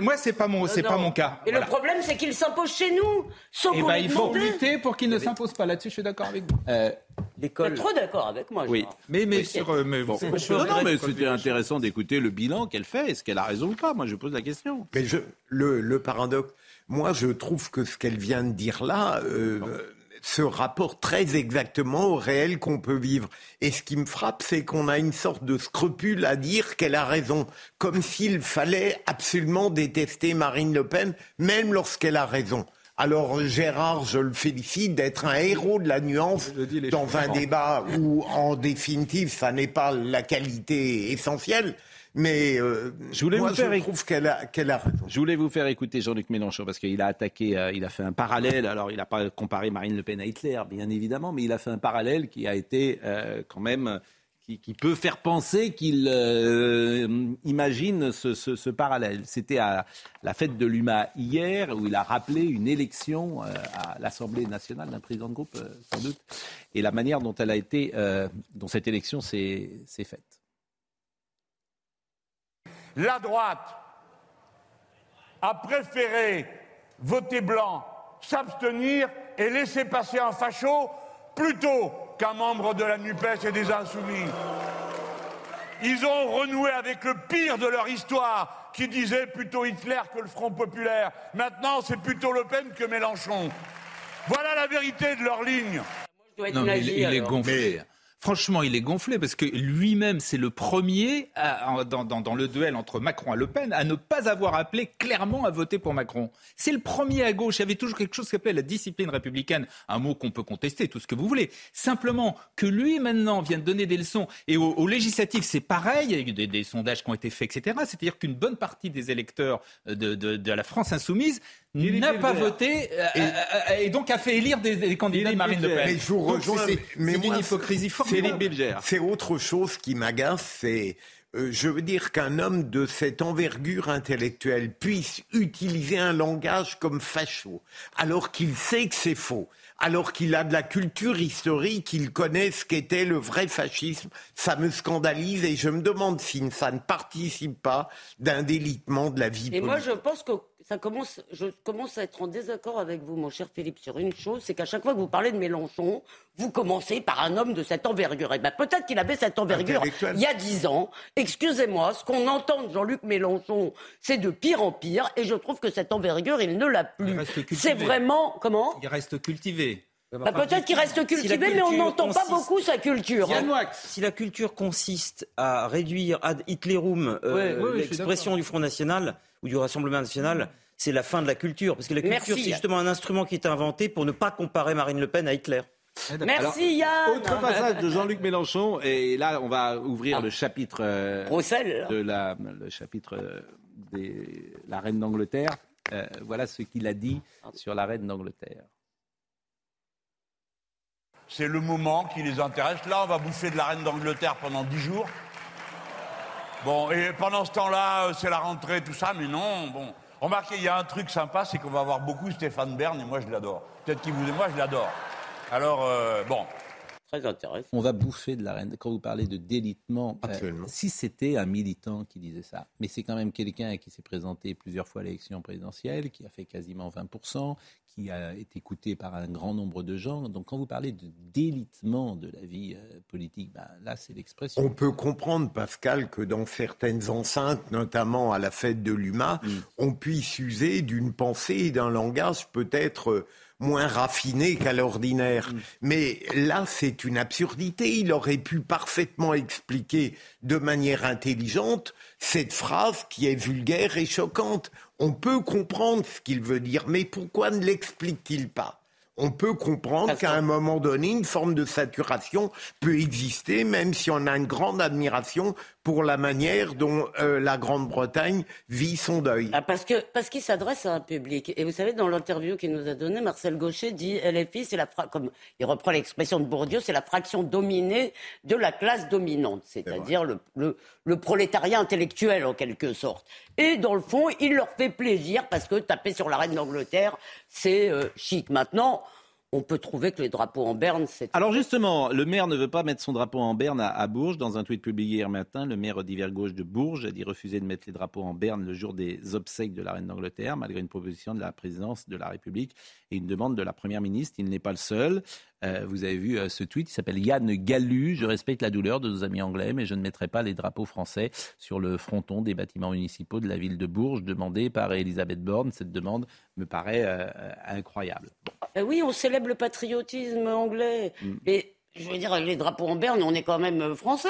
moi, c'est pas mon, c'est pas mon cas. Et le problème, c'est qu'il s'impose chez nous, sans Eh qu'on ben, il faut lutter pour qu'il ne s'impose pas. Là-dessus, je suis d'accord avec vous. T'es L'école. trop d'accord avec moi, Oui. Mais, mais Oui, sur, euh, mais bon. non, non, mais c'était intéressant d'écouter le bilan qu'elle fait. Est-ce qu'elle a raison ou pas? Moi, je pose la question. Mais je, le, le paradoxe, moi je trouve que ce qu'elle vient de dire là euh, se rapporte très exactement au réel qu'on peut vivre. Et ce qui me frappe, c'est qu'on a une sorte de scrupule à dire qu'elle a raison, comme s'il fallait absolument détester Marine Le Pen, même lorsqu'elle a raison. Alors Gérard, je le félicite d'être un héros de la nuance dis dans un débat où, en définitive, ça n'est pas la qualité essentielle. Mais euh, Je voulais moi, vous faire je trouve qu'elle a, qu'elle a raison. Je voulais vous faire écouter Jean-Luc Mélenchon parce qu'il a attaqué, euh, il a fait un parallèle. Alors, il n'a pas comparé Marine Le Pen à Hitler, bien évidemment, mais il a fait un parallèle qui a été euh, quand même, qui, peut faire penser qu'il euh, imagine ce, parallèle. C'était à la fête de l'UMA hier où il a rappelé une élection euh, à l'Assemblée nationale d'un président de groupe, euh, sans doute, et la manière dont elle a été, dont cette élection s'est faite. La droite a préféré voter blanc, s'abstenir et laisser passer un facho plutôt qu'un membre de la NUPES et des Insoumis. Ils ont renoué avec le pire de leur histoire, qui disait plutôt Hitler que le Front populaire. Maintenant, c'est plutôt Le Pen que Mélenchon. Voilà la vérité de leur ligne. Je dois être Non, nazi, il, est. Franchement, il est gonflé parce que lui-même, c'est le premier dans, le duel entre Macron et Le Pen à ne pas avoir appelé clairement à voter pour Macron. C'est le premier à gauche. Il y avait toujours quelque chose qui s'appelait la discipline républicaine, un mot qu'on peut contester, tout ce que vous voulez. Simplement que lui maintenant vienne donner des leçons et aux, aux législatives, c'est pareil. Il y a eu des, sondages qui ont été faits, etc. C'est-à-dire qu'une bonne partie des électeurs de, de- de la France insoumise n'a pas voté euh, euh, euh, et donc a fait élire des, des candidats de Marine Le Pen. Mais je vous rejoins. c'est- d'une hypocrisie c'est- formidable. C'est autre chose qui m'agace, c'est. euh, je veux dire qu'un homme de cette envergure intellectuelle puisse utiliser un langage comme facho, alors qu'il sait que c'est faux, alors qu'il a de la culture historique, qu'il connaît ce qu'était le vrai fascisme, ça me scandalise et je me demande si ça ne participe pas d'un délitement de la vie Et politique. moi, je pense que ça commence, je commence à être en désaccord avec vous, mon cher Philippe, sur une chose, c'est qu'à chaque fois que vous parlez de Mélenchon, vous commencez par un homme de cette envergure. Et ben peut-être qu'il avait cette envergure il y a dix ans. Excusez-moi, ce qu'on entend de Jean-Luc Mélenchon, c'est de pire en pire, et je trouve que cette envergure, il ne l'a Il plus. reste cultivé. C'est vraiment comment? Il reste cultivé. Bah, Peut-être qu'il reste Si cultivé, mais on culture n'entend pas beaucoup sa culture. hein. Si la culture consiste à réduire ad Hitlerum euh, Ouais, ouais, l'expression du Front National ou du Rassemblement National, c'est la fin de la culture. Parce que la culture, c'est justement un instrument qui est inventé pour ne pas comparer Marine Le Pen à Hitler. Merci Yann. Autre passage de Jean-Luc Mélenchon, et là on va ouvrir le chapitre euh, Roussel. de la, le chapitre euh, de la reine d'Angleterre. Euh, voilà ce qu'il a dit sur la reine d'Angleterre. C'est le moment qui les intéresse. Là, on va bouffer de la reine d'Angleterre pendant dix jours. Bon, et pendant ce temps-là, euh, c'est la rentrée, tout ça, mais non, bon. Remarquez, il y a un truc sympa, c'est qu'on va avoir beaucoup Stéphane Bern, et moi, je l'adore. Peut-être qu'il vous et moi, je l'adore. Alors, euh, bon. Très intéressant. On va bouffer de la reine. Quand vous parlez de délitement, euh, Absolument. si c'était un militant qui disait ça, mais c'est quand même quelqu'un qui s'est présenté plusieurs fois à l'élection présidentielle, qui a fait quasiment 20%, qui a été écouté par un grand nombre de gens. Donc quand vous parlez de délitement de la vie euh, politique, ben, là c'est l'expression. On peut comprendre, Pascal, que dans certaines enceintes, notamment à la fête de l'UMA, Mm. on puisse user d'une pensée et d'un langage peut-être euh, moins raffiné qu'à l'ordinaire. Mm. Mais là, c'est une absurdité. Il aurait pu parfaitement expliquer de manière intelligente cette phrase qui est vulgaire et choquante. On peut comprendre ce qu'il veut dire, mais pourquoi ne l'explique-t-il pas? On peut comprendre qu'à un moment donné, une forme de saturation peut exister, même si on a une grande admiration pour la manière dont euh, la Grande-Bretagne vit son deuil. Ah, parce que parce qu'il s'adresse à un public. Et vous savez, dans l'interview qu'il nous a donnée, Marcel Gaucher dit LFI, c'est la comme il reprend l'expression de Bourdieu, c'est la fraction dominée de la classe dominante, c'est-à-dire le, le, le prolétariat intellectuel en quelque sorte. Et dans le fond, il leur fait plaisir parce que taper sur la reine d'Angleterre, c'est euh, chic. Maintenant, on peut trouver que les drapeaux en berne, c'est... Alors justement, le maire ne veut pas mettre son drapeau en berne à, Bourges. Dans un tweet publié hier matin, le maire d'hiver gauche de Bourges a dit refuser de mettre les drapeaux en berne le jour des obsèques de la reine d'Angleterre, malgré une proposition de la présidence de la République et une demande de la première ministre. Il n'est pas le seul. Euh, vous avez vu euh, ce tweet, il s'appelle Yann Gallu. Je respecte la douleur de nos amis anglais, mais je ne mettrai pas les drapeaux français sur le fronton des bâtiments municipaux de la ville de Bourges, demandé par Elisabeth Borne. Cette demande me paraît euh, incroyable. oui, on célèbre le patriotisme anglais. Mm. Mais je veux dire, les drapeaux en berne, on est quand même français.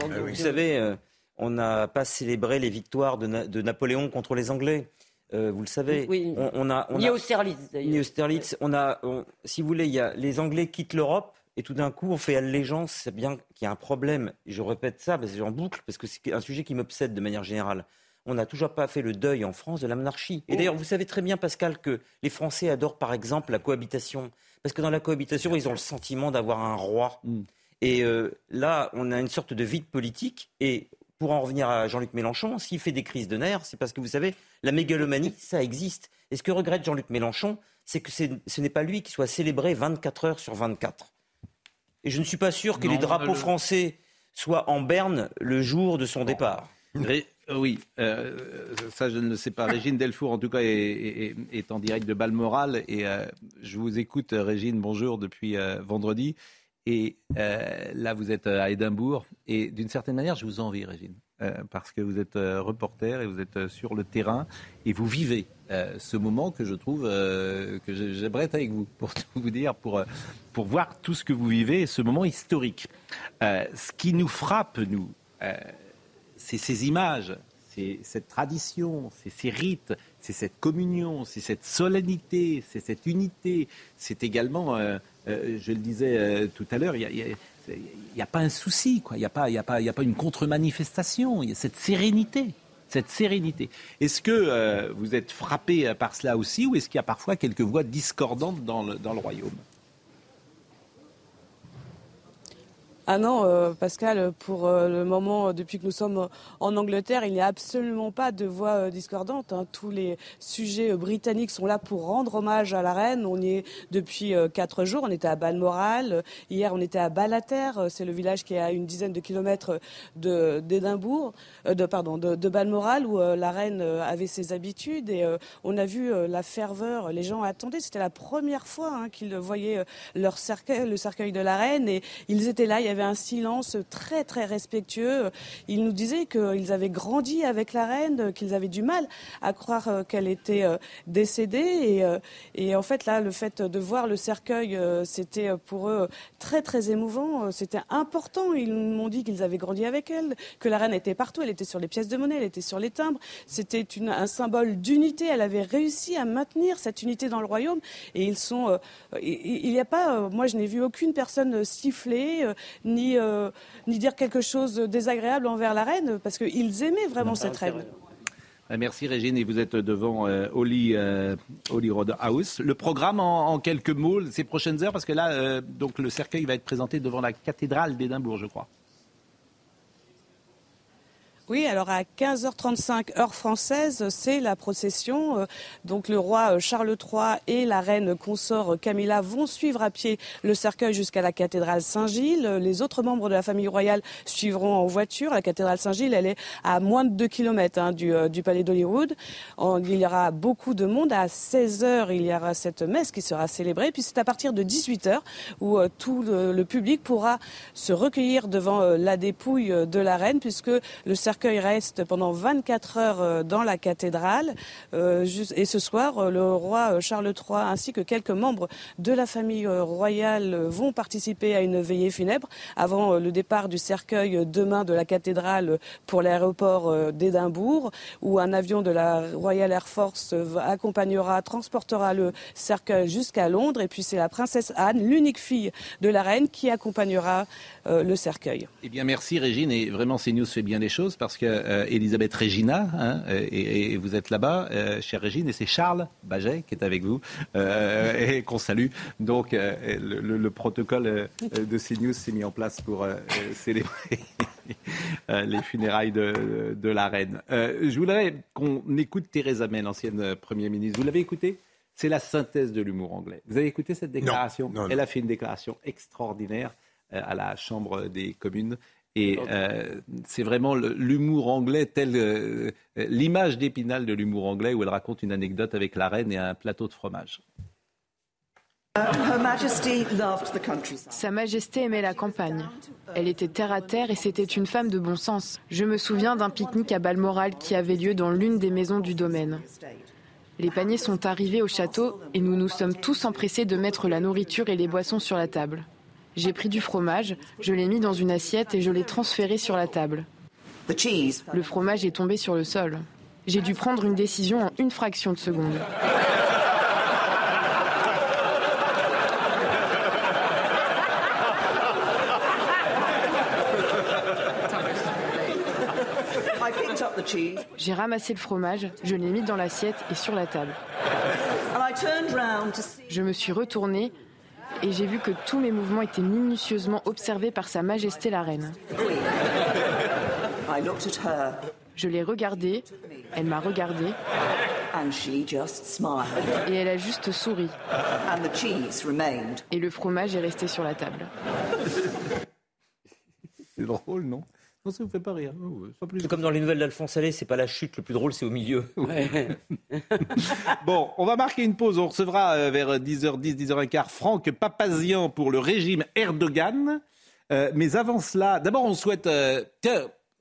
Ah vous savez, on n'a pas célébré les victoires de Napoléon contre les Anglais. Euh, vous le savez. On, a, ni Austerlitz, Ni Austerlitz. On a, si vous voulez, y a, les Anglais quittent l'Europe et tout d'un coup, on fait allégeance. C'est bien qu'il y a un problème. Je répète ça parce que j'en boucle, parce que c'est un sujet qui m'obsède de manière générale. On n'a toujours pas fait le deuil en France de la monarchie. Et d'ailleurs, vous savez très bien, Pascal, que les Français adorent par exemple la cohabitation. Parce que dans la cohabitation, ils ont le sentiment d'avoir un roi. Mm. Et euh, là, on a une sorte de vide politique. Et pour en revenir à Jean-Luc Mélenchon, s'il fait des crises de nerfs, c'est parce que vous savez, la mégalomanie, ça existe. Et ce que regrette Jean-Luc Mélenchon, c'est que ce n'est pas lui qui soit célébré 24 heures sur 24. Et je ne suis pas sûr que les drapeaux français soient en berne le jour de son départ. Euh, oui, euh, ça je ne le sais pas. Régine Delfour, en tout cas, est, en direct de Balmoral. Et euh, je vous écoute, Régine, bonjour, depuis vendredi. Et euh, là, vous êtes à Édimbourg. Et d'une certaine manière, je vous envie, Régine. Euh, parce que vous êtes euh, reporter et vous êtes sur le terrain et vous vivez ce moment que je trouve que j'aimerais être avec vous pour <laughs> vous dire, pour, pour voir tout ce que vous vivez, ce moment historique. ce qui nous frappe, nous, c'est ces images, c'est cette tradition, c'est ces rites, c'est cette communion, c'est cette solennité, c'est cette unité, c'est également euh, je le disais euh, tout à l'heure, il n'y a, pas un souci, il n'y a pas une contre-manifestation, il y a cette sérénité. Cette sérénité. Est-ce que euh, vous êtes frappé par cela aussi ou est-ce qu'il y a parfois quelques voix discordantes dans le royaume? Ah non, euh, Pascal, pour euh, le moment, depuis que nous sommes en Angleterre, il n'y a absolument pas de voix euh, discordantes. Hein. Tous les sujets britanniques sont là pour rendre hommage à la reine. On y est depuis quatre jours. On était à Balmoral. Hier, on était à Balater. C'est le village qui est à une dizaine de kilomètres d'Édimbourg, de, pardon, de, de, Balmoral, où la reine avait ses habitudes. Et on a vu la ferveur. Les gens attendaient. C'était la première fois hein, qu'ils voyaient leur cercueil, le cercueil de la reine. Et ils étaient là. Avait un silence très très respectueux. Ils nous disaient qu'ils avaient grandi avec la reine, qu'ils avaient du mal à croire euh, qu'elle était euh, décédée. Et, euh, et, en fait, là, le fait de voir le cercueil, c'était pour eux très très émouvant. C'était important. Ils m'ont dit qu'ils avaient grandi avec elle, que la reine était partout. Elle était sur les pièces de monnaie, elle était sur les timbres. C'était un symbole d'unité. Elle avait réussi à maintenir cette unité dans le royaume. Et ils sont. il n'y a pas. moi, je n'ai vu aucune personne siffler, ni, euh, ni dire quelque chose de désagréable envers la reine, parce qu'ils aimaient vraiment cette reine. Euh, merci Régine et vous êtes devant euh, Holy, Road House. Le programme en, quelques mots ces prochaines heures parce que là donc le cercueil va être présenté devant la cathédrale d'Édimbourg je crois. Oui, alors à 15h35 heure française, c'est la procession. Euh, donc le roi euh, Charles III et la reine consort Camilla vont suivre à pied le cercueil jusqu'à la cathédrale Saint-Gilles. Les autres membres de la famille royale suivront en voiture. La cathédrale Saint-Gilles, elle est à moins de 2 km hein, du, euh, du, palais d'Hollywood. Il y aura beaucoup de monde. À 16h, il y aura cette messe qui sera célébrée. Puis c'est à partir de 18h où tout le, public pourra se recueillir devant la dépouille de la reine puisque le cercueil cercueil reste pendant 24 heures dans la cathédrale. et ce soir, le roi Charles III ainsi que quelques membres de la famille royale vont participer à une veillée funèbre avant le départ du cercueil demain de la cathédrale pour l'aéroport d'Édimbourg, où un avion de la Royal Air Force accompagnera, transportera le cercueil jusqu'à Londres. Et puis c'est la princesse Anne, l'unique fille de la reine, qui accompagnera euh, le cercueil. Eh bien, merci Régine. Et vraiment, CNews fait bien les choses parce que euh, Elisabeth Regina, hein, et, vous êtes là-bas, euh, chère Régine, et c'est Charles Baget qui est avec vous <laughs> et qu'on salue. Donc, le, protocole de CNews s'est mis en place pour célébrer <laughs> les funérailles de, de la reine. je voudrais qu'on écoute Theresa May, l'ancienne Première ministre. Vous l'avez écoutée? C'est la synthèse de l'humour anglais. Vous avez écouté cette déclaration? Elle a fait une déclaration extraordinaire euh, à la Chambre des communes. Et euh, c'est vraiment l'humour anglais, tel euh, l'image d'Épinal de l'humour anglais, où elle raconte une anecdote avec la reine et un plateau de fromage. Sa Majesté aimait la campagne. Elle était terre à terre et c'était une femme de bon sens. Je me souviens d'un pique-nique à Balmoral qui avait lieu dans l'une des maisons du domaine. Les paniers sont arrivés au château et nous nous sommes tous empressés de mettre la nourriture et les boissons sur la table. J'ai pris du fromage, je l'ai mis dans une assiette et je l'ai transféré sur la table. Le fromage est tombé sur le sol. J'ai dû prendre une décision en une fraction de seconde. J'ai ramassé le fromage, je l'ai mis dans l'assiette et sur la table. Je me suis retournée et j'ai vu que tous mes mouvements étaient minutieusement observés par Sa Majesté la Reine. Je l'ai regardée, elle m'a regardée et elle a juste souri. Et le fromage est resté sur la table. C'est drôle, non? Non, ça vous fait pas rire. C'est comme dans les nouvelles d'Alphonse Allais, c'est pas la chute, le plus drôle, c'est au milieu. <laughs> <laughs> bon, on va marquer une pause. On recevra euh, vers 10h10, 10h15 Franck Papazian pour le régime Erdogan. Euh, mais avant cela, d'abord, on souhaite, euh,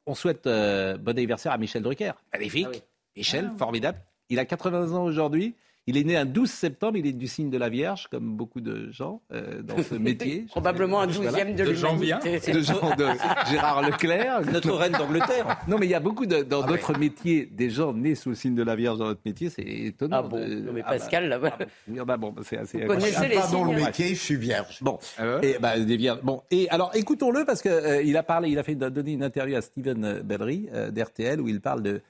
on souhaite bon anniversaire à Michel Drucker. Magnifique. Ah Michel, ah. formidable. Il a 80 ans aujourd'hui. Il est né un 12 septembre, il est du signe de la Vierge, comme beaucoup de gens euh, dans ce <laughs> métier. Probablement un douzième de l'humanité. De gens de <laughs> Gérard Leclerc. Notre reine d'Angleterre. Non, mais il y a beaucoup de, dans ah d'autres métiers, des gens nés sous le signe de la Vierge dans notre métier, c'est étonnant. Ah bon, non, mais ah Pascal, là-bas. Ah bah, bah, bon, c'est assez... Vous connaissez les dans le métier, je suis vierge. Bon, et, bah, des vierges. Bon, et alors écoutons-le parce qu'il euh, a parlé, il a fait donner une interview à Steven Bellery euh, d'RTL où il parle de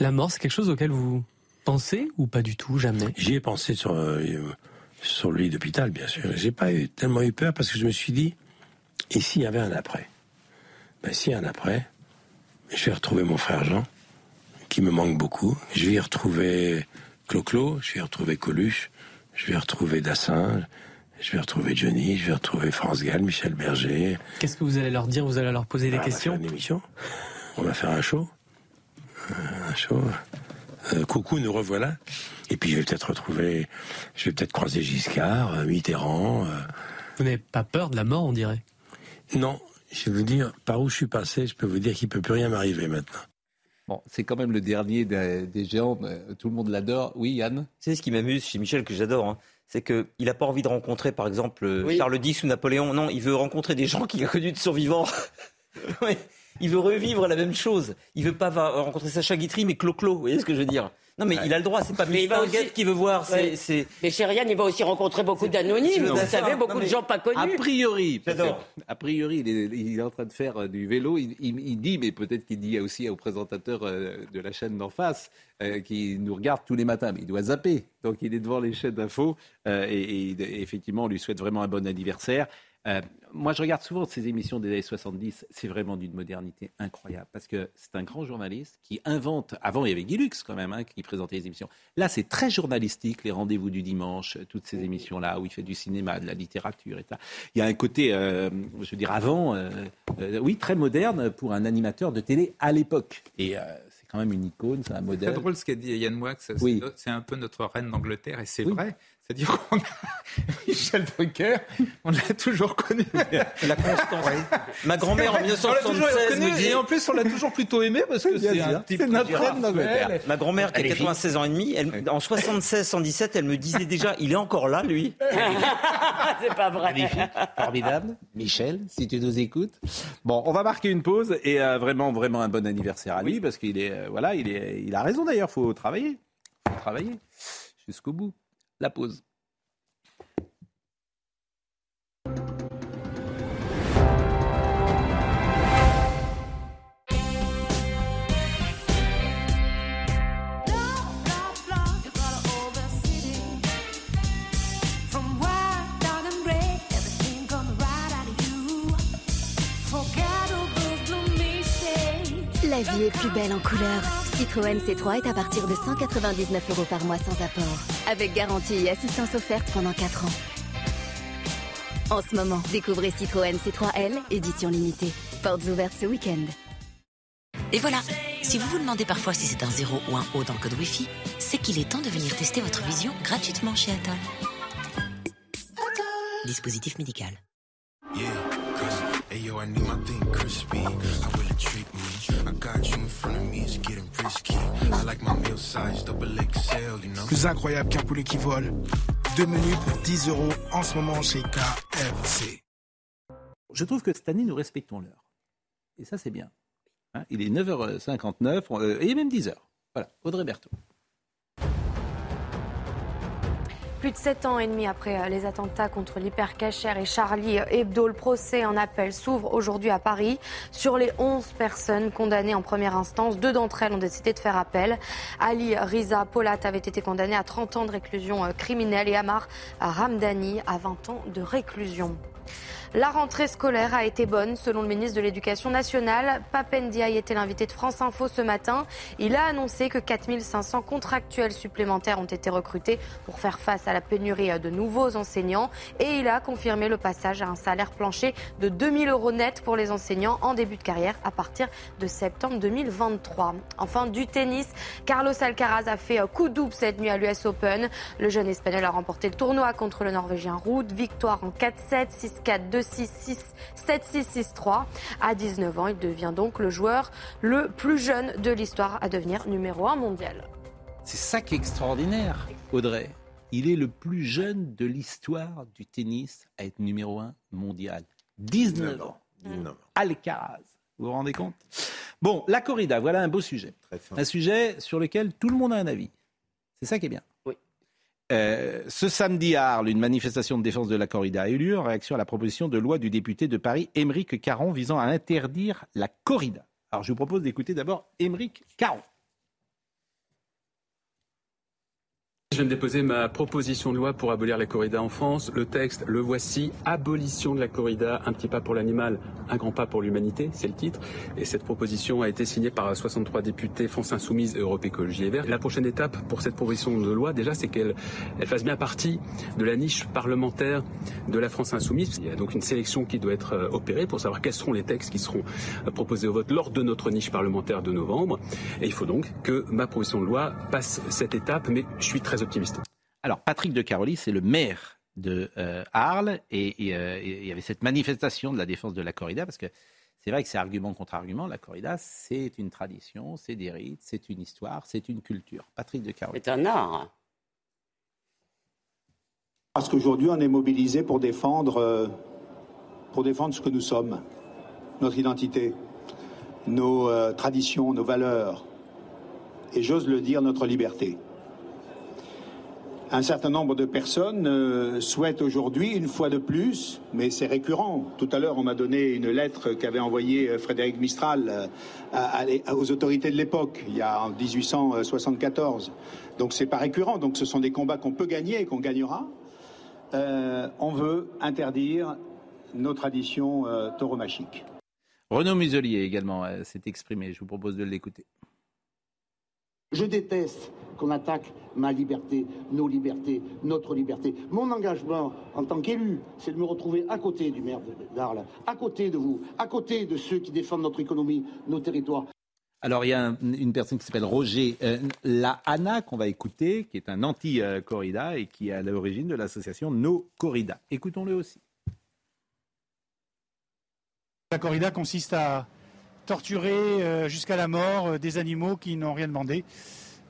La mort, c'est quelque chose auquel vous pensez ou pas du tout, jamais? J'y ai pensé sur, euh, sur le lit d'hôpital, bien sûr. J'ai pas eu, tellement eu peur parce que je me suis dit, et s'il y avait un après? Ben, S'il y a un après, je vais retrouver mon frère Jean, qui me manque beaucoup. Je vais y retrouver Clo-Clo, je vais y retrouver Coluche, je vais retrouver Dassin, je vais retrouver Johnny, je vais retrouver France Gall, Michel Berger. Qu'est-ce que vous allez leur dire? Vous allez leur poser des questions On va faire une émission. On va faire un show un show. Euh, coucou, nous revoilà. Et puis je vais peut-être retrouver, je vais peut-être croiser Giscard, euh, Mitterrand. Euh. Vous n'avez pas peur de la mort, on dirait? Non, je vais vous dire, par où je suis passé, je peux vous dire qu'il ne peut plus rien m'arriver maintenant. Bon, c'est quand même le dernier des, géants, tout le monde l'adore. Oui, Yann? C'est ce qui m'amuse chez Michel, que j'adore. Hein. c'est qu'il n'a pas envie de rencontrer, par exemple, Charles X ou Napoléon. Non, il veut rencontrer des gens qu'il a connus de survivants. <laughs> oui il veut revivre la même chose. Il veut pas rencontrer Sacha Guitry, mais Clo-Clo. Vous voyez ce que je veux dire non, mais il a le droit, c'est pas mais aussi... qui veut voir. C'est, Mais Chérian, il va aussi rencontrer beaucoup d'anonymes, vous savez, beaucoup de gens pas connus. A priori, a priori, il est, en train de faire euh, du vélo. Il, dit, mais peut-être qu'il dit aussi au présentateur euh, de la chaîne d'en face, euh, qui nous regarde tous les matins, mais il doit zapper. Donc il est devant les chaînes d'infos et, et, effectivement, on lui souhaite vraiment un bon anniversaire. Euh, moi, je regarde souvent ces émissions des années 70. C'est vraiment d'une modernité incroyable parce que c'est un grand journaliste qui invente. Avant, il y avait Guy Lux quand même hein, qui présentait les émissions. Là, c'est très journalistique, les rendez-vous du dimanche, toutes ces émissions-là où il fait du cinéma, de la littérature et ça. Il y a un côté, euh, je veux dire, avant, euh, oui, très moderne pour un animateur de télé à l'époque. Et c'est quand même une icône, c'est un modèle. C'est drôle ce qu'a dit Yann Moix. Oui. C'est un peu notre reine d'Angleterre et c'est vrai. C'est-à-dire qu'on a <laughs> Michel Drucker, on l'a toujours connu. La constance. Ma grand-mère en On l'a toujours 1976 connu, me dit. Et en plus, on l'a toujours plutôt aimé parce que c'est un d'Angleterre. rationnel. Ma grand-mère qui a Elle est 96 ans et demi, elle- en 76-117, elle me disait déjà, il est encore là, lui. <laughs> C'est pas vrai. Magnifique, formidable. Michel, si tu nous écoutes. Bon, on va marquer une pause et euh, vraiment, vraiment un bon anniversaire à lui parce qu'il est, euh, voilà, il est, il a raison d'ailleurs. Faut travailler, faut travailler jusqu'au bout. La pause. La vie est plus belle en couleur. Citroën C3 est à partir de 199 euros par mois sans apport. Avec garantie et assistance offerte pendant 4 ans. En ce moment, découvrez Citroën C3L, édition limitée. Portes ouvertes ce week-end. Et voilà, si vous vous demandez parfois si c'est un 0 ou un O dans le code Wi-Fi, c'est qu'il est temps de venir tester votre vision gratuitement chez Atoll. Dispositif médical. Yeah, Plus incroyable qu'un poulet qui vole. Deux menus pour 10 euros en ce moment chez KFC. Je trouve que cette année, nous respectons l'heure. Et ça, c'est bien. Hein, il est 9h59 euh, et même 10h. Voilà, Audrey Berthaud. Plus de 7 ans et demi après euh, les attentats contre l'hypercachère et Charlie Hebdo, le procès en appel s'ouvre aujourd'hui à Paris. Sur les 11 personnes condamnées en première instance, deux d'entre elles ont décidé de faire appel. Ali Riza Polat avait été condamné à 30 ans de réclusion euh, criminelle et Amar Ramdani à 20 ans de réclusion. La rentrée scolaire a été bonne, selon le ministre de l'Éducation nationale. Papendiaï était l'invité de France Info ce matin. Il a annoncé que 4500 contractuels supplémentaires ont été recrutés pour faire face à la pénurie de nouveaux enseignants. Et il a confirmé le passage à un salaire plancher de 2000 euros net pour les enseignants en début de carrière à partir de septembre 2023. Enfin, du tennis, Carlos Alcaraz a fait coup double cette nuit à l'US Open. Le jeune espagnol a remporté le tournoi contre le Norvégien Ruud. Victoire en 4-7, 6-4, 2-6, 6, 7-6, 6-3. À 19 ans, il devient donc le joueur le plus jeune de l'histoire à devenir numéro 1 mondial. C'est ça qui est extraordinaire, Audrey. Il est le plus jeune de l'histoire du tennis à être numéro 1 mondial. 19 ans. Alcaraz. Vous vous rendez compte? Bon, la corrida, voilà un beau sujet. Un sujet sur lequel tout le monde a un avis. C'est ça qui est bien. Euh, ce samedi à Arles, une manifestation de défense de la corrida a eu lieu en réaction à la proposition de loi du député de Paris, Émeric Caron, visant à interdire la corrida. Alors je vous propose d'écouter d'abord Émeric Caron. Je viens de déposer ma proposition de loi pour abolir la corrida en France. Le texte, le voici. Abolition de la corrida, un petit pas pour l'animal, un grand pas pour l'humanité, c'est le titre. Et cette proposition a été signée par 63 députés France Insoumise Europe Écologie et Verts. La prochaine étape pour cette proposition de loi, déjà, c'est qu'elle elle fasse bien partie de la niche parlementaire de la France Insoumise. Il y a donc une sélection qui doit être euh, opérée pour savoir quels seront les textes qui seront euh, proposés au vote lors de notre niche parlementaire de novembre. Et il faut donc que ma proposition de loi passe cette étape, mais je suis très optimiste. Alors, Patrick de Caroly, c'est le maire de euh, Arles, et, et, euh, et il y avait cette manifestation de la défense de la corrida, parce que c'est vrai que c'est argument contre argument. La corrida, c'est une tradition, c'est des rites, c'est une histoire, c'est une culture. Patrick de Caroly. C'est un art. Parce qu'aujourd'hui, on est mobilisé pour défendre, euh, pour défendre ce que nous sommes, notre identité, nos euh, traditions, nos valeurs, et j'ose le dire, notre liberté. Un certain nombre de personnes euh, souhaitent aujourd'hui, une fois de plus, mais c'est récurrent. Tout à l'heure, on m'a donné une lettre qu'avait envoyée euh, Frédéric Mistral euh, aux autorités de l'époque, il y a en 1874. Donc c'est pas récurrent. Donc ce sont des combats qu'on peut gagner et qu'on gagnera. On veut interdire nos traditions tauromachiques. Renaud Muselier également s'est exprimé. Je vous propose de l'écouter. Je déteste qu'on attaque ma liberté, nos libertés, notre liberté. Mon engagement en tant qu'élu, c'est de me retrouver à côté du maire de- d'Arles, à côté de vous, à côté de ceux qui défendent notre économie, nos territoires. Alors, il y a un- une personne qui s'appelle Roger euh, La qu'on va écouter, qui est un anti-corrida et qui est à l'origine de l'association No Corrida. Écoutons-le aussi. La corrida consiste à torturer euh, jusqu'à la mort euh, des animaux qui n'ont rien demandé.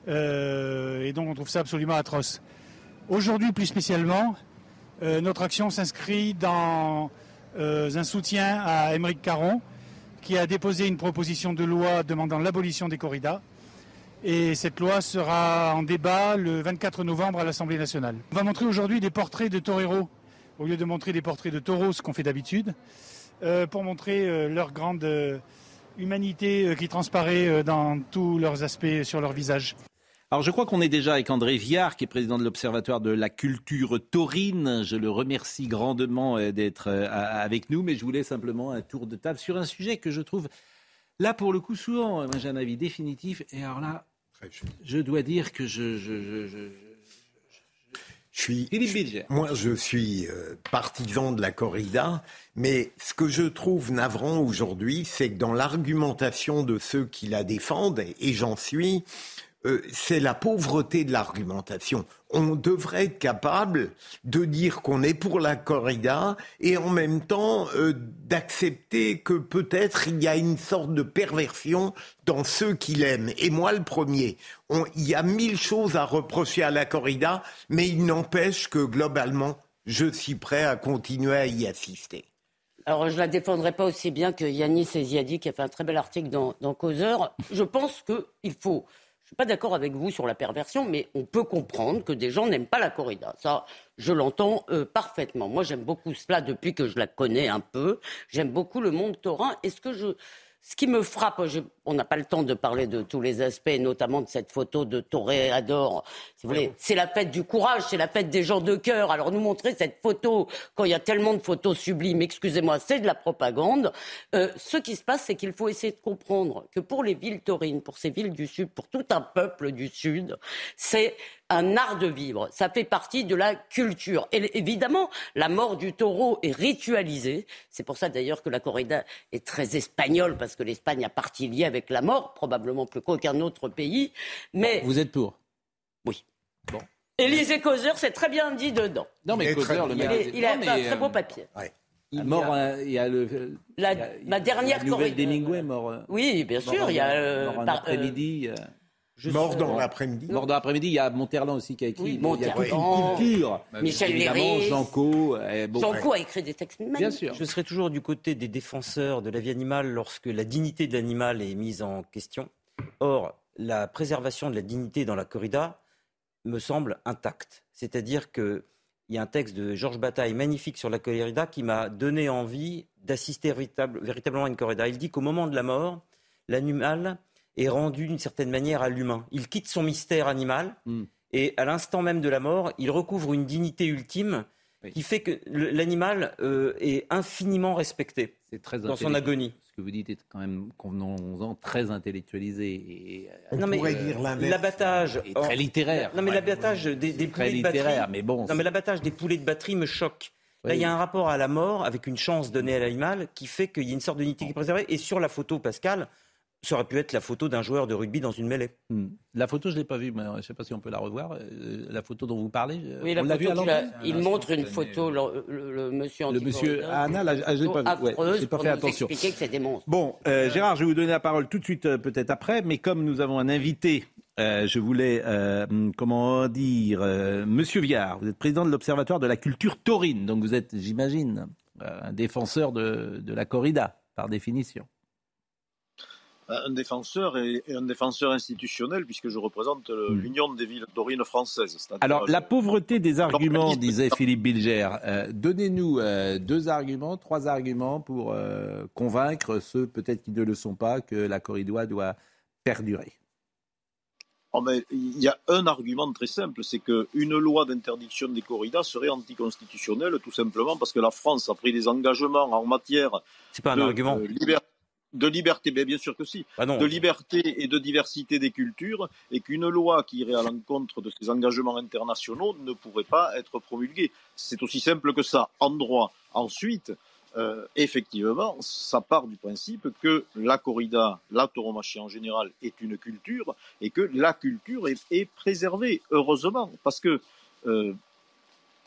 Euh, et donc on trouve ça absolument atroce. Aujourd'hui plus spécialement, notre action s'inscrit dans un soutien à Émeric Caron, qui a déposé une proposition de loi demandant l'abolition des corridas. Et cette loi sera en débat le 24 novembre à l'Assemblée nationale. On va montrer aujourd'hui des portraits de toreros, au lieu de montrer des portraits de taureaux, ce qu'on fait d'habitude, pour montrer leur grande humanité euh, qui transparaît euh, dans tous leurs aspects sur leur visage. Alors, je crois qu'on est déjà avec André Viard, qui est président de l'Observatoire de la culture taurine. Je le remercie grandement euh, d'être avec nous, mais je voulais simplement un tour de table sur un sujet que je trouve, là, pour le coup, souvent, moi, j'ai un avis définitif. Et alors là, je dois dire que je... je, je, je- Je suis. Moi, je suis euh, partisan de la corrida, mais ce que je trouve navrant aujourd'hui, c'est que dans l'argumentation de ceux qui la défendent, et- et j'en suis, euh, c'est la pauvreté de l'argumentation. On devrait être capable de dire qu'on est pour la corrida et en même temps euh, d'accepter que peut-être il y a une sorte de perversion dans ceux qui l'aiment. Et moi le premier. Il y a mille choses à reprocher à la corrida, mais il n'empêche que globalement, je suis prêt à continuer à y assister. Alors, je la défendrai pas aussi bien que Yanis Eziadi, qui a fait un très bel article dans, dans Causeur. Je pense qu'il faut. Je suis pas d'accord avec vous sur la perversion, mais on peut comprendre que des gens n'aiment pas la corrida. Ça, je l'entends euh, parfaitement. Moi, j'aime beaucoup cela depuis que je la connais un peu. J'aime beaucoup le monde taurin. Et ce que je, ce qui me frappe, je- on n'a pas le temps de parler de tous les aspects, notamment de cette photo de Toréador. Si vous voulez, c'est la fête du courage, c'est la fête des gens de cœur. Alors nous montrer cette photo quand il y a tellement de photos sublimes, excusez-moi, c'est de la propagande. Euh, ce qui se passe, c'est qu'il faut essayer de comprendre que pour les villes taurines, pour ces villes du Sud, pour tout un peuple du Sud, c'est un art de vivre. Ça fait partie de la culture. Et évidemment, la mort du taureau est ritualisée. C'est pour ça d'ailleurs que la corrida est très espagnole, parce que l'Espagne a partie liée avec la mort, probablement plus qu'aucun autre pays. Mais Vous êtes pour Oui. Bon. Élisée Causeur, c'est très bien dit dedans. Non, mais Il Causeur, le Il, est- il a Non, un très euh, beau papier. Il est mort, euh, il y a le. La- il y a- il y a- ma dernière la nouvelle d'Hemingway mort. euh, Oui, bien sûr, il y a, euh, par- euh, après-midi. Euh, Mort dans l'après-midi. Mort dans l'après-midi, il y a Monterland aussi qui a écrit. Oui, Bon, il y a toute une culture. Michel Évidemment, Léris. Janco. euh, bon, Janco a écrit des textes magnifiques. Bien sûr. Je serai toujours du côté des défenseurs de la vie animale lorsque la dignité de l'animal est mise en question. Or, la préservation de la dignité dans la corrida me semble intacte. C'est-à-dire qu'il y a un texte de Georges Bataille magnifique sur la corrida qui m'a donné envie d'assister véritable- véritablement à une corrida. Il dit qu'au moment de la mort, l'animal est rendu d'une certaine manière à l'humain. Il quitte son mystère animal Hmm. et à l'instant même de la mort, il recouvre une dignité ultime qui fait que l'animal euh, est infiniment respecté C'est très dans son agonie. Ce que vous dites est quand même, convenons-en, très intellectualisé. Et, euh, Non, mais, pourrait euh, dire l'inverse. L'abattage. Et très littéraire. Non, mais Ouais. l'abattage des, poulets de batterie. mais bon. Non, mais l'abattage des poulets de batterie me choque. Là, il y a un rapport à la mort avec une chance donnée à l'animal qui fait qu'il y a une sorte d'unité qui est préservée. Et sur la photo, Pascal, ça aurait pu être la photo d'un joueur de rugby dans une mêlée. Hmm. La photo, je ne l'ai pas vue, mais je ne sais pas si on peut la revoir. Euh, la photo dont vous parlez, euh, Oui, la on l'a photo vue à l'antenne il montre une photo, le, le- le monsieur Le monsieur Anna, là, ah, je l'ai pas vu. Ouais, j'ai pas fait attention. expliquer que c'est des monstres. Bon, euh, Gérard, je vais vous donner la parole tout de suite, euh, peut-être après, mais comme nous avons un invité, euh, je voulais, euh, comment dire, euh, Monsieur Viard, vous êtes président de l'Observatoire de la culture taurine, donc vous êtes, j'imagine, euh, un défenseur de, de la corrida, par définition. Un défenseur et, et un défenseur institutionnel puisque je représente le- l'Union des villes françaises. c'est-à-dire- Alors, la pauvreté des arguments, disait Philippe Bilger. Euh, Donnez-nous euh, deux arguments, trois arguments pour euh, convaincre ceux peut-être qui ne le sont pas que la corrida doit perdurer. Oh, il y a un argument très simple, c'est qu'une loi d'interdiction des corridas serait anticonstitutionnelle, tout simplement parce que la France a pris des engagements en matière C'est pas un de, argument. euh, liber- de liberté, mais bien sûr que si, Ah non. de liberté et de diversité des cultures, et qu'une loi qui irait à l'encontre de ces engagements internationaux ne pourrait pas être promulguée. C'est aussi simple que ça, en droit. Ensuite, euh, effectivement, ça part du principe que la corrida, la tauromachie en général, est une culture et que la culture est, est préservée, heureusement, parce que, euh,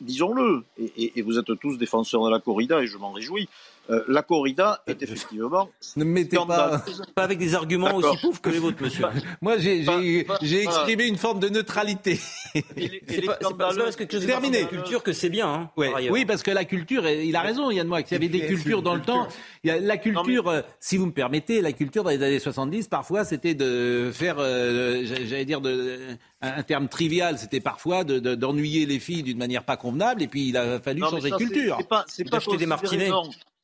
disons-le, et, et- et vous êtes tous défenseurs de la corrida et je m'en réjouis, euh, la corrida est effectivement <laughs> Ne me mettez pas. Pas avec des arguments aussi pauvres que les vôtres, monsieur. <laughs> Moi, j'ai exprimé une forme de neutralité. <laughs> C'est pas, pas- pas parce que Terminé. dans la culture que c'est bien, hein, Ouais. par ailleurs. Oui, parce que la culture, il a raison, Yann Moix, il y avait des cultures dans le culture. temps. Il y a la culture, euh, si vous me permettez, la culture dans les années 70, parfois, c'était de faire, euh, j'a- j'allais dire, de, un, terme trivial, c'était parfois de- de- d'ennuyer les filles d'une manière pas convenable, et puis il a fallu Non, changer ça, de culture. C'est pas, c'est pas des martinets.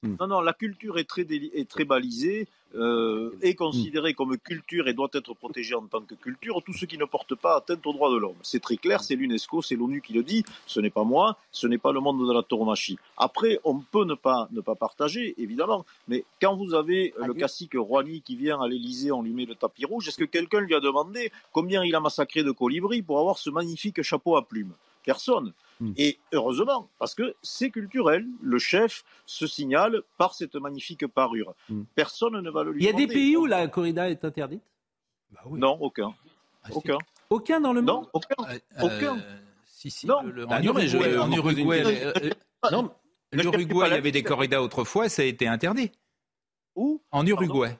Non. Hmm. non, non, la culture est très, déli- est très balisée, euh, est considérée comme culture et doit être protégée en tant que culture. Tout ce qui ne porte pas atteinte aux droits de l'homme. C'est très clair, c'est l'UNESCO, c'est l'ONU qui le dit. Ce n'est pas moi, ce n'est pas le monde de la tauromachie. Après, on peut ne pas, ne pas partager, évidemment. Mais quand vous avez le cacique Rouhani qui vient à l'Élysée, on lui met le tapis rouge, est-ce que quelqu'un lui a demandé combien il a massacré de colibris pour avoir ce magnifique chapeau à plumes? Personne. Hmm. Et heureusement, parce que c'est culturel, le chef se signale par cette magnifique parure. Hmm. Personne ne va le lui Il y a des pays où la corrida est interdite? Non, aucun. Ah, Aucun. Aucun dans le monde? Non, aucun. Euh, Aucun. Si, si. Non. le- Bah en non, mais je- Uruguay, en Uruguay, question. euh, Ah, l'Uruguay, il y avait des corridas autrefois, ça a été interdit. Où? En Uruguay.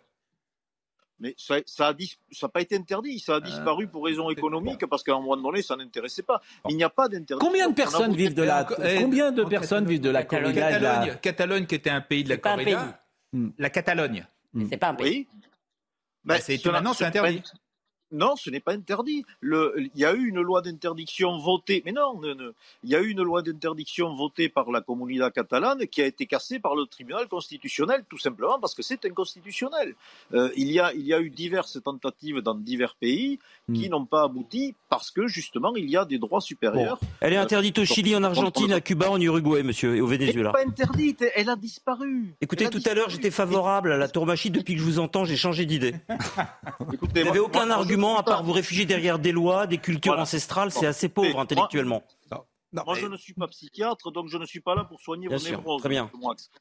Mais ça n'a ça a dis- ça a pas été interdit, ça a disparu pour raisons économiques, parce qu'à un moment donné, ça n'intéressait pas. Il n'y a pas d'interdiction. Combien de personnes vivent de la combien de personnes vivent de la Catalogne. la- Catalogne, qui était un pays de la corrida. La Catalogne. C'est pas un pays. Oui. Bah, c'est- c'est interdit. pas- Non, ce n'est pas interdit. Il y a eu une loi d'interdiction votée, mais non, il y a eu une loi d'interdiction votée par la Comunidad catalane qui a été cassée par le tribunal constitutionnel, tout simplement parce que c'est inconstitutionnel. Euh, il, y a, il y a eu diverses tentatives dans divers pays qui Hmm. n'ont pas abouti parce que justement il y a des droits supérieurs. Elle est interdite au Chili, en Argentine, à Cuba, en Uruguay, monsieur, et au Elle n'est Venezuela. pas interdite, elle a disparu. Écoutez, a tout à l'heure, j'étais favorable à la tauromachie. Depuis que je vous entends, j'ai changé d'idée. <laughs> Vous n'avez aucun moi, argument à part vous réfugier derrière des lois, des cultures Voilà. ancestrales. C'est assez pauvre moi- intellectuellement. Moi, je ne suis pas psychiatre, donc je ne suis pas là pour soigner Bien vos sûr, névroses. très bien.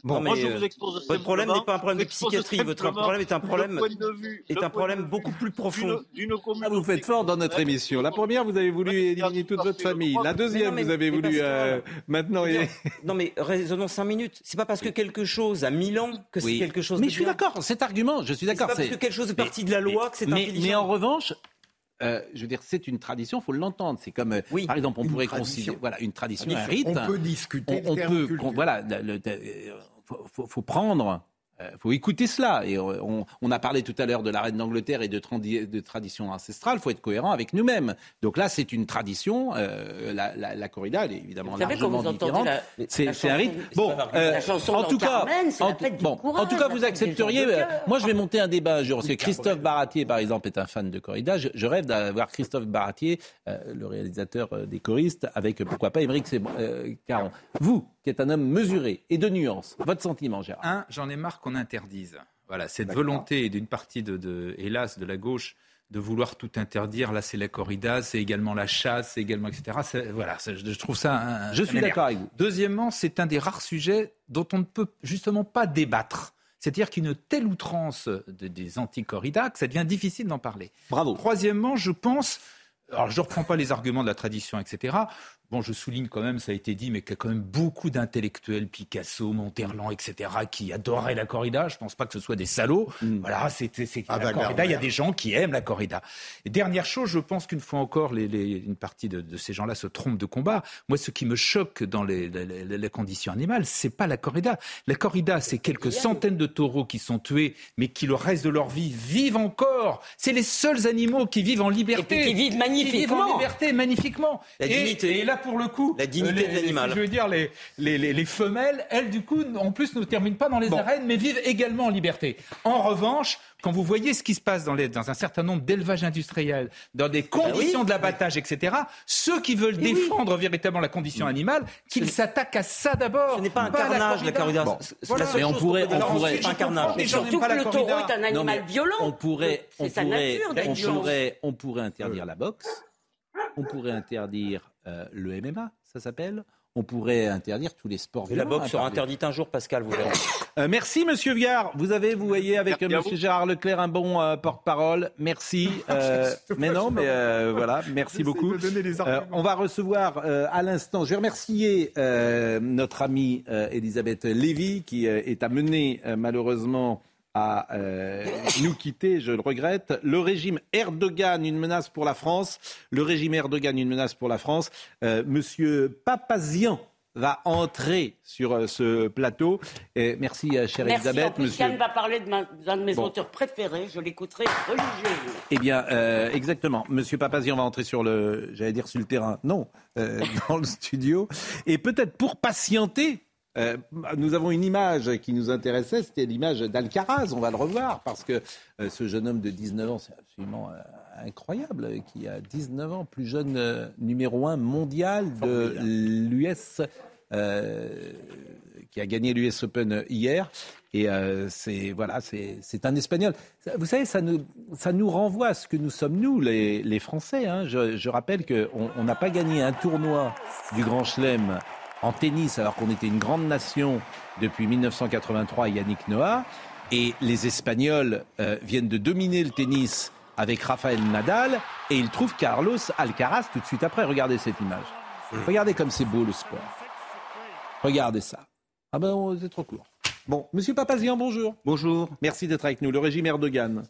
Bon, moi, mais, je euh, vous expose Votre problème n'est pas un problème de psychiatrie. Votre problème est un problème, point de vue- est un point problème beaucoup plus profond. d'une- d'une Ah, vous faites fort dans notre émission. La première, vous avez voulu éliminer toute votre famille. La deuxième, Mais non, vous mais- avez voulu euh, maintenant. Non, <laughs> Non, mais raisonnons cinq minutes. C'est pas parce que quelque chose a mille ans que c'est Oui. quelque chose Mais de je suis bien. d'accord. Cet argument, je suis C'est d'accord. pas parce que quelque chose est parti de la loi que c'est intelligent. mais en revanche, euh, je veux dire, c'est une tradition, faut l'entendre. C'est comme, euh, par exemple, on pourrait tradition. considérer, voilà, une tradition, un Tradition. rite. On peut discuter On, peut, voilà, le- le- euh, faut prendre. Euh, faut écouter cela. Et euh, on, on a parlé tout à l'heure de la reine d'Angleterre et de, tradi- de tradition ancestrale. Il faut être cohérent avec nous-mêmes. Donc là, c'est une tradition. euh, la, la, la corrida, elle est évidemment Vous savez, largement vous différente. C'est un c'est Bon, euh, La chanson en tout cas, Carmen, en, bon, courage, en tout cas, vous accepteriez. euh, moi, je vais monter un débat un jour. Parce que Christophe Baratier, par exemple, est un fan de corrida. Je, je rêve d'avoir Christophe Baratier, euh, le réalisateur des choristes, avec pourquoi pas Émeric Seb- euh, Caron. Vous, qui êtes un homme mesuré et de nuances, votre sentiment, Gérard Un, j'en ai marre qu'on interdise. Voilà, cette volonté d'une partie de, de- hélas, de la gauche de vouloir tout interdire. Là, c'est la corrida, c'est également la chasse, c'est également, etc. Voilà, je, trouve ça. un- Je suis d'accord avec vous. Deuxièmement, c'est un des rares sujets dont on ne peut justement pas débattre. C'est-à-dire qu'une telle outrance de- des anti-corridas que ça devient difficile d'en parler. Bravo. Troisièmement, je pense. Alors, je ne reprends pas les arguments de la tradition, etc. Bon, je souligne quand même, ça a été dit, mais qu'il y a quand même beaucoup d'intellectuels, Picasso, Monterland, etc., qui adoraient la corrida. Je ne pense pas que ce soit des salauds. Voilà, c'est Ah, la corrida. Il y a des gens qui aiment la corrida. Et dernière chose, je pense qu'une fois encore, les, les- une partie de, de ces gens-là se trompent de combat. Moi, ce qui me choque dans les, conditions animales, c'est pas la corrida. La corrida, c'est quelques centaines de taureaux qui sont tués, mais qui le reste de leur vie vivent encore. C'est les seuls animaux qui vivent en liberté. Et qui vivent magnifiquement. Qui vivent en liberté, magnifiquement. La et, dignité. et là, pour le coup, La dignité les- de l'animal. Je veux dire, les, les, les- les femelles, elles, du coup, en plus, ne terminent pas dans les arènes, mais vivent également en liberté. En revanche, quand vous voyez ce qui se passe dans, les, dans un certain nombre d'élevages industriels, dans des conditions de l'abattage, etc., ceux qui veulent défendre véritablement la condition animale, qu'ils s'attaquent à ça d'abord. Ce n'est pas un carnage, la corrida. Bon, C'est voilà. la seule Mais on pourrait- on pourrait- C'est pas un carnage. N'aiment surtout que le taureau est un animal mais violent. On pourrait, on pourrait, on pourrait, on pourrait interdire la boxe. On pourrait interdire euh, le MMA, ça s'appelle. on pourrait interdire tous les sports. Et la violents, boxe sera interdite un jour, Pascal, vous verrez. <coughs> Euh, merci, Monsieur Viard. Vous avez, vous voyez, avec euh, Merci à Monsieur vous. Gérard Leclerc, un bon euh, porte-parole. Merci. <laughs> Euh, mais non, mais euh, voilà, merci beaucoup. Euh, on va recevoir euh, à l'instant. Je vais remercier euh, notre amie euh, Elisabeth Lévy, qui euh, est amenée euh, malheureusement à euh, nous quitter, je le regrette. Le régime Erdogan, une menace pour la France. Le régime Erdogan, une menace pour la France. Euh, Monsieur Papazian va entrer sur euh, ce plateau. Et merci, chère Merci. Elisabeth. monsieur... Yann va parler de d'un de mes Bon. auteurs préférés. Je l'écouterai religieusement. Eh bien, euh, exactement. Monsieur Papazian va entrer sur le, j'allais dire sur le terrain, non, euh, <laughs> dans le studio. Et peut-être pour patienter, euh, nous avons une image qui nous intéressait, c'était l'image d'Alcaraz. On va le revoir parce que euh, ce jeune homme de 19 ans, c'est absolument euh, incroyable, qui a 19 ans, plus jeune numéro 1 mondial de l'US. qui a gagné l'US Open hier. Et c'est voilà, c'est un Espagnol. Vous savez, ça nous, ça nous renvoie à ce que nous sommes nous, les, les Français. hein. Je, je rappelle qu'on on n'a pas gagné un tournoi du Grand Chelem en tennis alors qu'on était une grande nation depuis 1983, Yannick Noah. Et les Espagnols euh, viennent de dominer le tennis avec Rafael Nadal et ils trouvent Carlos Alcaraz tout de suite après. Regardez cette image. Regardez comme c'est beau le sport. Regardez ça. Ah ben, on- c'est trop court. Bon, Monsieur Papazian, bonjour. Bonjour. Merci d'être avec nous. Le régime Erdogan.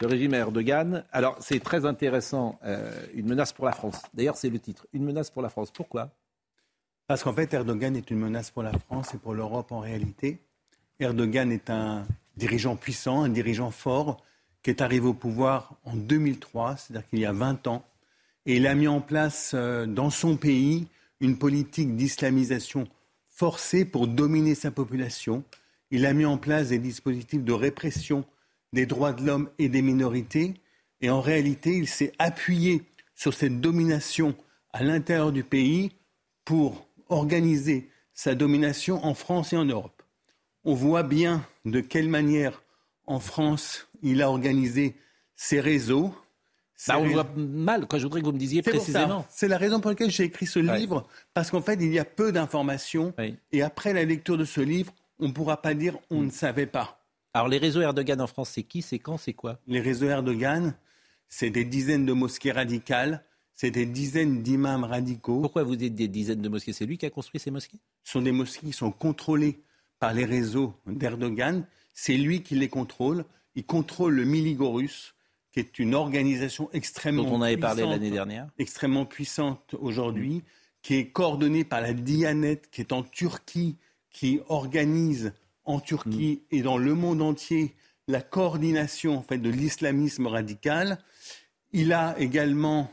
Le régime Erdogan. Alors, c'est très intéressant. euh, une menace pour la France. D'ailleurs, c'est le titre. Une menace pour la France. Pourquoi? Parce qu'en fait, Erdogan est une menace pour la France et pour l'Europe en réalité. Erdogan est un dirigeant puissant, un dirigeant fort, qui est arrivé au pouvoir en 2003, c'est-à-dire qu'il y a 20 ans. Et il a mis en place euh, dans son pays une politique d'islamisation forcée pour dominer sa population. Il a mis en place des dispositifs de répression des droits de l'homme et des minorités. Et en réalité, il s'est appuyé sur cette domination à l'intérieur du pays pour organiser sa domination en France et en Europe. On voit bien de quelle manière en France il a organisé ses réseaux. Bah, on Ses voit réseaux- mal. Quoi, je voudrais que vous me disiez précisément. C'est la raison pour laquelle j'ai écrit ce Ouais. livre, parce qu'en fait, il y a peu d'informations. Et après la lecture de ce livre, on ne pourra pas dire on ne savait pas. Alors, les réseaux Erdogan en France, c'est qui, c'est quand, c'est quoi? Les réseaux Erdogan, c'est des dizaines de mosquées radicales, c'est des dizaines d'imams radicaux. Pourquoi vous dites des dizaines de mosquées? C'est lui qui a construit ces mosquées? Ce sont des mosquées qui sont contrôlées par les réseaux d'Erdogan. C'est lui qui les contrôle. Il contrôle le Miligorus, qui est une organisation extrêmement Dont on avait parlé puissante- l'année dernière. extrêmement puissante aujourd'hui, qui est coordonnée par la Diyanet, qui est en Turquie, qui organise en Turquie et dans le monde entier la coordination en fait de l'islamisme radical. Il a également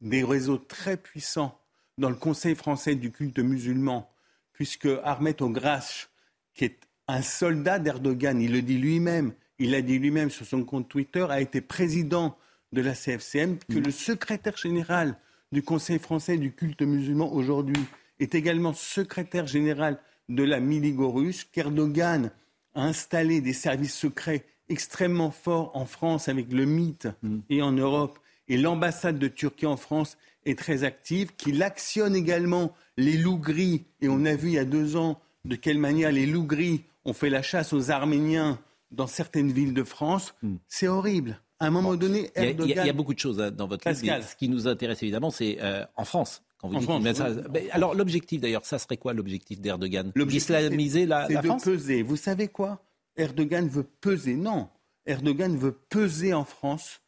des réseaux très puissants dans le Conseil français du culte musulman, puisque Ahmed Ograche, qui est un soldat d'Erdogan, il le dit lui-même, il l'a dit lui-même sur son compte Twitter, a été président de la CFCM, que le secrétaire général du Conseil français du culte musulman aujourd'hui est également secrétaire général de la Miligorus, qu'Erdogan a installé des services secrets extrêmement forts en France avec le mythe et en Europe. Et l'ambassade de Turquie en France est très active, qu'il actionne également les loups gris. Et on a vu il y a deux ans de quelle manière les loups gris ont fait la chasse aux Arméniens dans certaines villes de France. C'est horrible. À un moment donné, Il y, a, Erdogan... il y a- il y a beaucoup de choses hein, dans votre livre. Mais Ce qui nous intéresse évidemment, c'est euh, en France. Quand vous En dites France, ça-. Ben, alors l'objectif d'ailleurs, ça serait quoi l'objectif d'Erdogan? L'objectif, D'islamiser la, c'est la de France? peser. Vous savez quoi? Erdogan veut peser. Non. Erdogan veut peser en France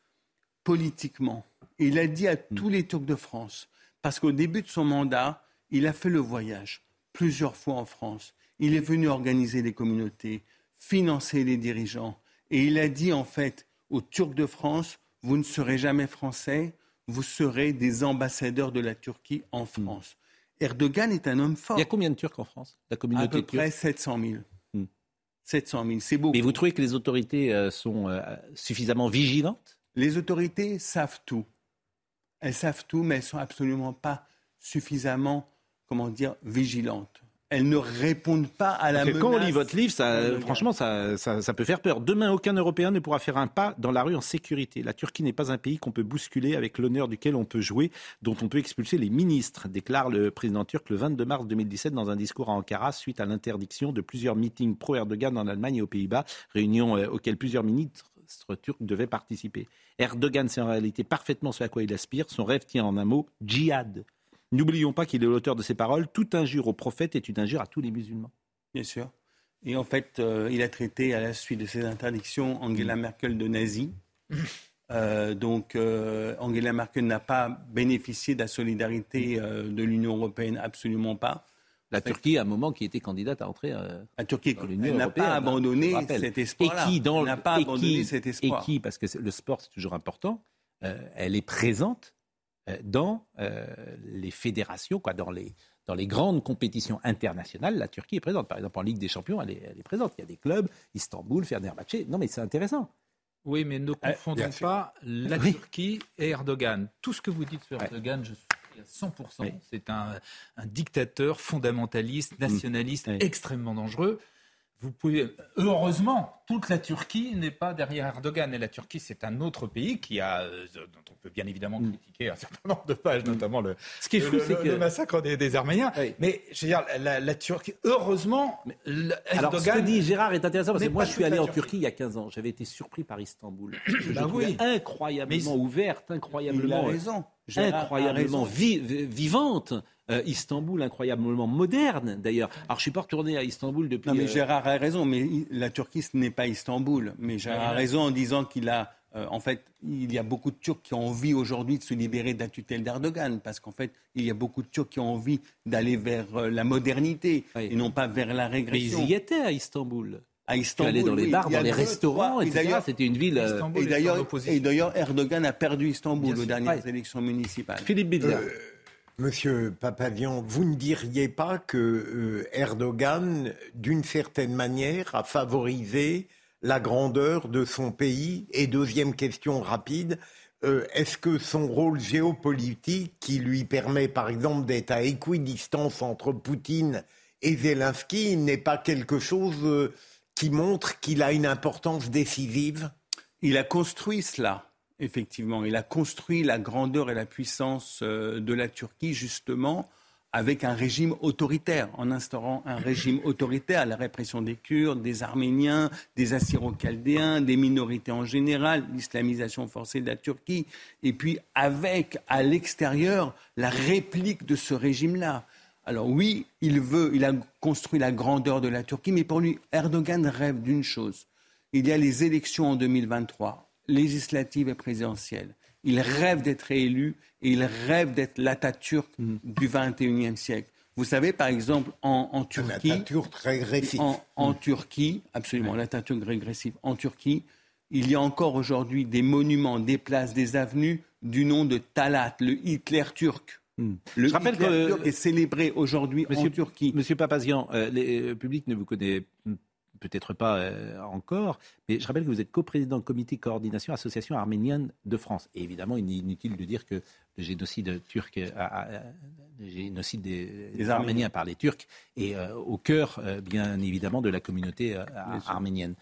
politiquement. Et il a dit à Hmm. tous les Turcs de France, parce qu'au début de son mandat, il a fait le voyage plusieurs fois en France. Il est venu organiser les communautés, financer les dirigeants. Et il a dit en fait aux Turcs de France, vous ne serez jamais français, vous serez des ambassadeurs de la Turquie en France. Erdogan est un homme fort. Hmm. Il y a combien de Turcs en France La À communauté peu près turque 700 000. Hmm. 700 000, c'est beaucoup. Mais vous trouvez que les autorités euh, sont euh, suffisamment vigilantes? Les autorités savent tout. Elles savent tout, mais elles ne sont absolument pas suffisamment, comment dire, vigilantes. elles ne répondent pas à la Parce menace. quand on lit votre livre, ça, franchement, ça, ça, ça peut faire peur. Demain, aucun Européen ne pourra faire un pas dans la rue en sécurité. La Turquie n'est pas un pays qu'on peut bousculer avec l'honneur duquel on peut jouer, dont on peut expulser les ministres, déclare le président turc le 22 mars 2017 dans un discours à Ankara suite à l'interdiction de plusieurs meetings pro-Erdogan en Allemagne et aux Pays-Bas, réunion euh, auxquelles plusieurs ministres turcs devaient participer. Erdogan sait en réalité parfaitement ce à quoi il aspire. Son rêve tient en un mot, djihad. N'oublions pas qu'il est l'auteur de ces paroles. Toute injure au prophète est une injure à tous les musulmans. Bien sûr. Et en fait, euh, il a traité à la suite de ces interdictions Angela Merkel de nazi. Euh, donc euh, Angela Merkel n'a pas bénéficié de la solidarité euh, de l'Union européenne, absolument pas. La Turquie, à un moment, qui était candidate à entrer euh, La Turquie dans l'Union elle n'a pas hein, abandonné cet espoir-là. Et qui, dans n'a pas abandonné qui- cet espoir. Et qui, parce que le sport, c'est toujours important, euh, elle est présente euh, dans euh, les fédérations, quoi, dans les, dans les grandes compétitions internationales. La Turquie est présente. Par exemple, en Ligue des Champions, elle est, elle est présente. Il y a des clubs, Istanbul, Fenerbahçe. Non, mais c'est intéressant. Oui, mais ne confondons pas la Oui. Turquie et Erdogan. Tout ce que vous dites sur Erdogan, je suis à 100%. C'est un, un dictateur fondamentaliste, Mm. nationaliste, extrêmement dangereux. Vous pouvez, heureusement, toute la Turquie n'est pas derrière Erdogan. Et la Turquie, c'est un autre pays qui a, euh, dont on peut bien évidemment critiquer un certain nombre de pages, notamment le, Mm. Ce qui est fou, le- c'est le- que- le massacre des, des Arméniens. Mais je veux dire, la, la Turquie, heureusement, le- Alors, ce que Erdogan dit Gérard est intéressant parce que moi, je suis allé en Turquie. Turquie il y a 15 ans. J'avais été surpris par Istanbul. Je Bah trouvais oui. incroyablement ouverte, incroyablement, Il a raison. Incroyablement vi- vivante. Euh, Istanbul, incroyablement moderne d'ailleurs. Alors, je suis pas retourné à Istanbul depuis. Non, mais euh, Gérard a raison, mais la Turquie, ce n'est pas Istanbul. Mais Gérard a raison en disant qu'il a. euh, en fait, il y a beaucoup de Turcs qui ont envie aujourd'hui de se libérer de la tutelle d'Erdogan, parce qu'en fait, il y a beaucoup de Turcs qui ont envie d'aller vers euh, la modernité et non pas vers la mais régression. ils y étaient à Istanbul. À Istanbul, allais dans les bars, il dans les restaurants, etc. d'ailleurs- C'était une ville. euh, Et d'ailleurs, et d'ailleurs, Erdogan a perdu Istanbul aux dernières Ouais. élections municipales. Philippe Bilder. Euh, Monsieur Papavian, vous ne diriez pas que euh, Erdogan, d'une certaine manière, a favorisé la grandeur de son pays? Et deuxième question rapide, euh, est-ce que son rôle géopolitique, qui lui permet par exemple d'être à équidistance entre Poutine et Zelensky, n'est pas quelque chose euh, qui montre qu'il a une importance décisive Il a construit cela, effectivement. Il a construit la grandeur et la puissance euh, de la Turquie, justement, avec un régime autoritaire, en instaurant un régime autoritaire, la répression des Kurdes, des Arméniens, des Assyro-Chaldéens, des minorités en général, l'islamisation forcée de la Turquie, et puis avec, à l'extérieur, la réplique de ce régime-là. Alors oui, il veut, il a construit la grandeur de la Turquie, mais pour lui, Erdogan rêve d'une chose. Il y a les élections en 2023, législatives et présidentielles. Il rêve d'être réélu et il rêve d'être l'Atatürk du 21e siècle. Vous savez, par exemple, en, en Turquie. Régressif. En, en Turquie, absolument, l'Atatürk régressif. En Turquie, il y a encore aujourd'hui des monuments, des places, des avenues du nom de Talat, le Hitler turc. Le Je rappelle Hitler que- turc est célébré aujourd'hui en Monsieur, Turquie. Monsieur Papazian, euh, le public ne vous connaît peut-être pas euh, encore, mais je rappelle que vous êtes coprésident du comité coordination Association arménienne de France. Et évidemment, il est inutile de dire que le génocide turc, euh, a- a- le génocide des, des Arméniens. Arméniens par les Turcs est euh, au cœur, euh, bien évidemment, de la communauté euh, arménienne.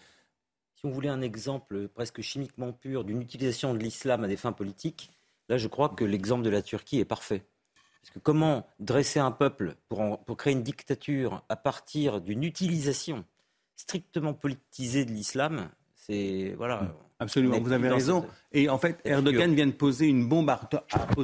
Si on voulait un exemple presque chimiquement pur d'une utilisation de l'islam à des fins politiques, là je crois que l'exemple de la Turquie est parfait. Parce que comment dresser un peuple pour, en- pour créer une dictature à partir d'une utilisation strictement politisée de l'islam, c'est voilà. Absolument, on est vous avez raison. cette- Et en fait, Erdogan figure. vient de poser une bombe à,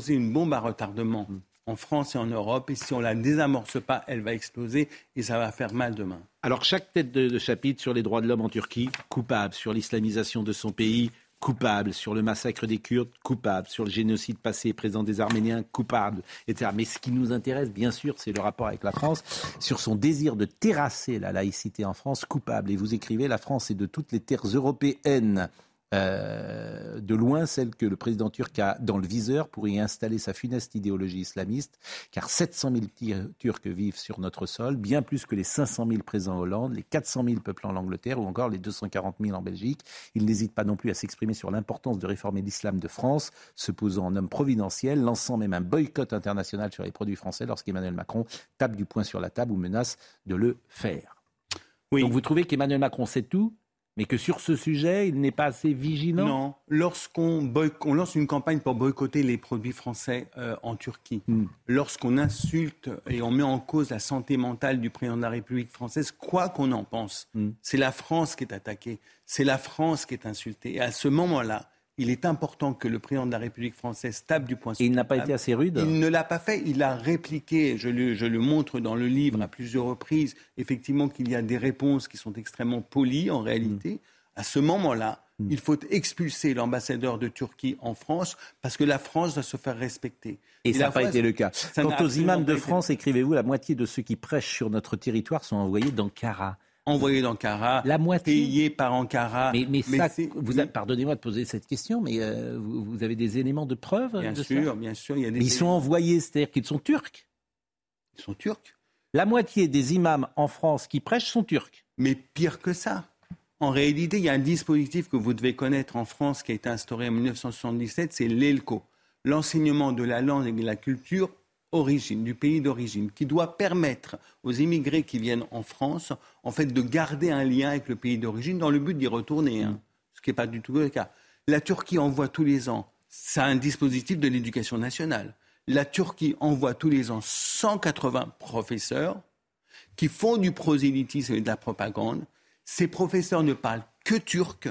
une bombe retardement en France et en Europe. Et si on la désamorce pas, elle va exploser et ça va faire mal demain. Alors, chaque tête de, de chapitre sur les droits de l'homme en Turquie, coupable. Sur l'islamisation de son pays, coupable. Sur le massacre des Kurdes, coupable. Sur le génocide passé et présent des Arméniens, coupable. Etc. Mais ce qui nous intéresse, bien sûr, c'est le rapport avec la France. Sur son désir de terrasser la laïcité en France, coupable. Et vous écrivez, la France est de toutes les terres européennes. Euh, de loin celle que le président turc a dans le viseur pour y installer sa funeste idéologie islamiste, car 700 000 Turcs vivent sur notre sol, bien plus que les 500 000 présents en Hollande, les 400 000 peuplant l'Angleterre ou encore les 240 000 en Belgique. Il n'hésite pas non plus à s'exprimer sur l'importance de réformer l'islam de France, se posant en homme providentiel, lançant même un boycott international sur les produits français lorsqu'Emmanuel Macron tape du poing sur la table ou menace de le faire. Donc vous trouvez qu'Emmanuel Macron sait tout mais que sur ce sujet, il n'est pas assez vigilant Non. Lorsqu'on on lance une campagne pour boycotter les produits français euh, en Turquie, Hmm. lorsqu'on insulte et on met en cause la santé mentale du président de la République française, quoi qu'on en pense, Hmm. c'est la France qui est attaquée, c'est la France qui est insultée. Et à ce moment-là, il est important que le président de la République française tape du poing sur Et il n'a pas été assez rude Il ne l'a pas fait, il a répliqué, je le, je le montre dans le livre à plusieurs reprises, effectivement qu'il y a des réponses qui sont extrêmement polies en réalité. À ce moment-là, il faut expulser l'ambassadeur de Turquie en France parce que la France doit se faire respecter. Et, ça n'a pas France- été le cas. Quant aux imams de France, écrivez-vous, la moitié de ceux qui prêchent sur notre territoire sont envoyés d'Ankara. Envoyés d'Ankara, la moitié payés par Ankara. Mais, mais Mais ça, vous a- pardonnez-moi de poser cette question, mais euh, vous, vous avez des éléments de preuve Bien de sûr, ça bien sûr, il y a des Mais ils sont envoyés, c'est-à-dire qu'ils sont turcs. Ils sont turcs. La moitié des imams en France qui prêchent sont turcs. Mais pire que ça. En réalité, il y a un dispositif que vous devez connaître en France qui a été instauré en 1977, c'est l'ELCO, l'enseignement de la langue et de la culture origine, du pays d'origine, qui doit permettre aux immigrés qui viennent en France, en fait, de garder un lien avec le pays d'origine dans le but d'y retourner, hein, ce qui n'est pas du tout le cas. La Turquie envoie tous les ans, ça a un dispositif de l'éducation nationale. La Turquie envoie tous les ans 180 professeurs qui font du prosélytisme et de la propagande. Ces professeurs ne parlent que turc.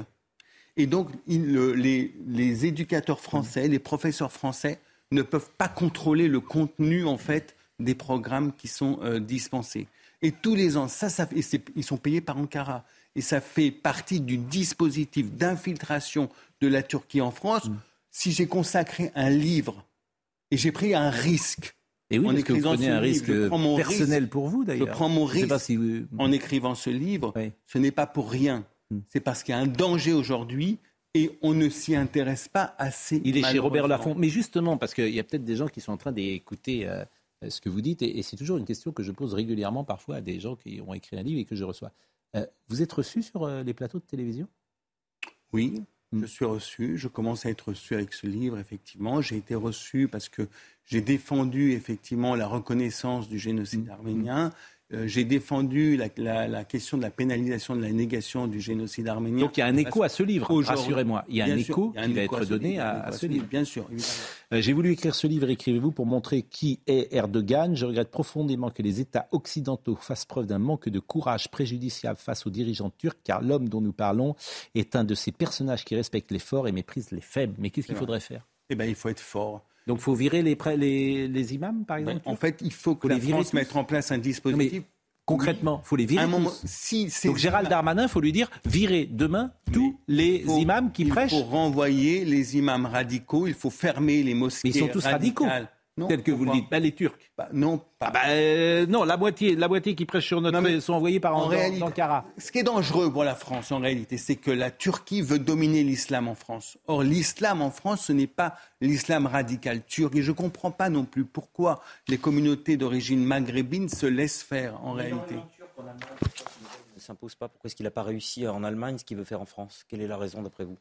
Et donc, les éducateurs français, les professeurs français ne peuvent pas contrôler le contenu, en fait, des programmes qui sont euh, dispensés. Et tous les ans, ça, ça ils sont payés par Ankara. Et ça fait partie du dispositif d'infiltration de la Turquie en France. Si j'ai consacré un livre et j'ai pris un risque Et oui, en écrivant ce un livre, risque mon personnel risque. pour vous, d'ailleurs. Je prends mon risque si vous- en écrivant ce livre. Ce n'est pas pour rien. C'est parce qu'il y a un danger aujourd'hui et on ne s'y intéresse pas assez. Il est chez Robert. Laffont. Mais justement, parce qu'il y a peut-être des gens qui sont en train d'écouter euh, ce que vous dites, et, et c'est toujours une question que je pose régulièrement parfois à des gens qui ont écrit un livre et que je reçois. Euh, vous êtes reçu sur euh, les plateaux de télévision? Oui, je suis reçu. Je commence à être reçu avec ce livre, effectivement. J'ai été reçu parce que j'ai défendu, effectivement, la reconnaissance du génocide arménien. Euh, j'ai défendu la, la- la question de la pénalisation de la négation du génocide arménien. Donc il y a un écho à ce livre, rassurez-moi. Il y a un Bien sûr, écho un qui va écho être donné livre, à, ce livre. Bien sûr. Euh, J'ai voulu écrire ce livre, écrivez-vous, pour montrer qui est Erdogan. Je regrette profondément que les États occidentaux fassent preuve d'un manque de courage préjudiciable face aux dirigeants turcs, car l'homme dont nous parlons est un de ces personnages qui respectent les forts et méprisent les faibles. Mais qu'est-ce qu'il faudrait faire? Eh ben, il faut être fort. Donc il faut virer les, pré- les, les imams, par exemple en fait, il faut que Faut la les virer France mette en place un dispositif. Concrètement, il faut les virer À un moment- tous. si ces Donc Gérald Darmanin, il faut lui dire virer demain tous les faut- imams qui prêchent. Il faut renvoyer les imams radicaux, il faut fermer les mosquées. Mais ils sont tous radicaux. Non, tels que vous le dites. Bah, les Turcs. Bah, non, pas. Ah bah, euh, non, la moitié, la moitié qui prêchent sur notre Non, mais sont envoyés par en en, réalité- d'Ankara. Ce qui est dangereux pour la France, en réalité, c'est que la Turquie veut dominer l'islam en France. Or, l'islam en France, ce n'est pas l'islam radical turc. Et je ne comprends pas non plus pourquoi les communautés d'origine maghrébine se laissent faire, en réalité. ne s'impose pas Pourquoi est-ce qu'il n'a pas réussi en Allemagne ce qu'il veut faire en France? Quelle est la raison d'après vous?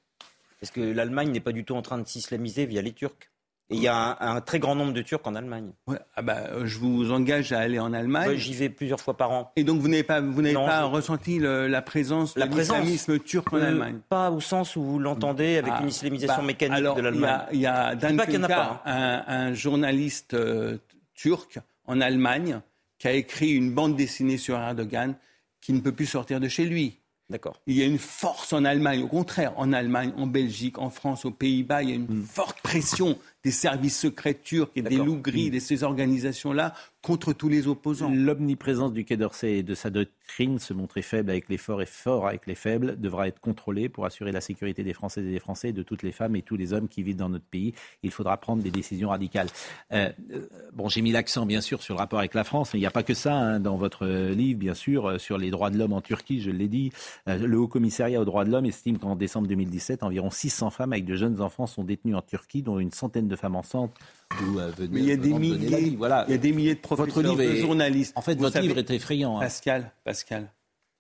Est-ce que l'Allemagne n'est pas du tout en train de s'islamiser via les Turcs Et il y a un, un très grand nombre de Turcs en Allemagne. Ouais, ah bah, euh, je vous engage à aller en Allemagne. J'y vais plusieurs fois par an. Et donc, vous n'avez pas, vous n'avez pas je- ressenti le- la présence La de l'islamisme turc en Euh, Allemagne Pas au sens où vous l'entendez avec Ah, une islamisation bah, mécanique alors, de il y a- l'Allemagne. Il y a, pas y en a pas, hein. un, un journaliste euh, turc en Allemagne qui a écrit une bande dessinée sur Erdogan qui ne peut plus sortir de chez lui. D'accord. Il y a une force en Allemagne, au contraire, en Allemagne, en Belgique, en France, aux Pays-Bas, il y a une Hmm. forte pression des services secrets turcs et des loups gris de ces organisations-là contre tous les opposants. L'omniprésence du Quai d'Orsay et de sa doctrine, se montrer faible avec les forts et fort avec les faibles, devra être contrôlée pour assurer la sécurité des Françaises et des Français, et de toutes les femmes et tous les hommes qui vivent dans notre pays. Il faudra prendre des décisions radicales. Euh, euh, bon, j'ai mis l'accent, bien sûr, sur le rapport avec la France, mais il n'y a pas que ça hein, dans votre livre, bien sûr, euh, sur les droits de l'homme en Turquie, je l'ai dit. le Haut Commissariat aux droits de l'homme estime qu'en décembre 2017, environ 600 femmes avec de jeunes enfants sont détenues en Turquie, dont une centaine de femmes enceintes euh, Mais il y a des milliers, voilà. il y a des milliers de professeurs, votre livre de journalistes. En fait, votre livre est effrayant. Hein. Pascal, Pascal,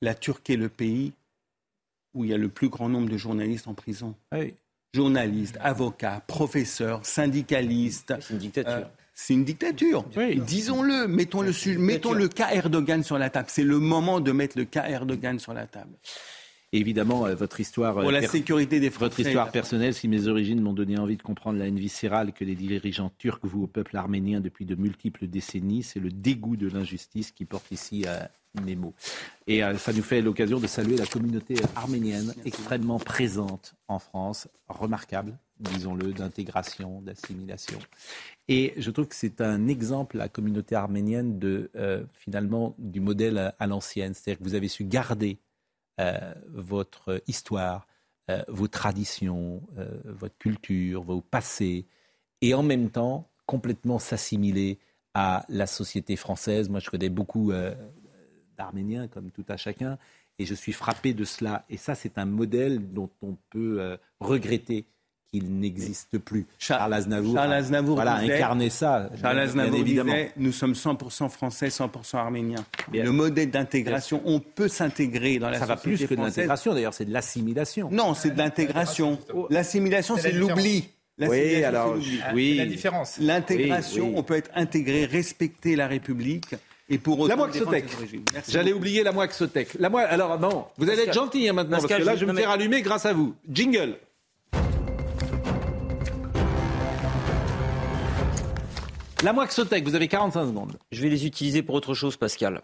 la Turquie est le pays où il y a le plus grand nombre de journalistes en prison. Ah oui. Journalistes, avocats, professeurs, syndicalistes. C'est une dictature. Euh, c'est une dictature. Disons-le, mettons, le, mettons le cas Erdogan sur la table. C'est le moment de mettre le cas Erdogan sur la table évidemment, euh, votre histoire. Pour la sécurité des Votre histoire personnelle, si mes origines m'ont donné envie de comprendre la haine viscérale que les dirigeants turcs vouent au peuple arménien depuis de multiples décennies, c'est le dégoût de l'injustice qui porte ici à mes mots. Et euh, ça nous fait l'occasion de saluer la communauté arménienne extrêmement présente en France, remarquable, disons-le, d'intégration, d'assimilation. Et je trouve que c'est un exemple, la communauté arménienne, de euh, finalement du modèle à l'ancienne. C'est-à-dire que vous avez su garder euh, votre histoire, euh, vos traditions, euh, votre culture, vos passés, et en même temps complètement s'assimiler à la société française. Moi, je connais beaucoup d'Arméniens, comme tout à chacun, et je suis frappé de cela. Et ça, c'est un modèle dont on peut regretter qu'il n'existe plus. Charles Aznavour, Charles Aznavour voilà, incarné ça. Charles Aznavour évidemment. Disait, nous sommes 100% français, 100% arméniens. le modèle d'intégration, on peut s'intégrer dans la ça société va plus que de l'intégration, d'ailleurs, c'est de l'assimilation. Non, c'est de l'intégration. L'assimilation, c'est l'oubli. Oui, alors, oui. la différence. L'intégration, on peut être intégré, respecter la République. Et pour autant, la Moixotec. J'allais oublier la Moixotec. La moi... Alors, bon, vous allez être gentil hein, maintenant, parce, que là, je vais me faire allumer grâce à vous. Jingle. La Moixotec, vous avez 45 secondes. Je vais les utiliser pour autre chose, Pascal.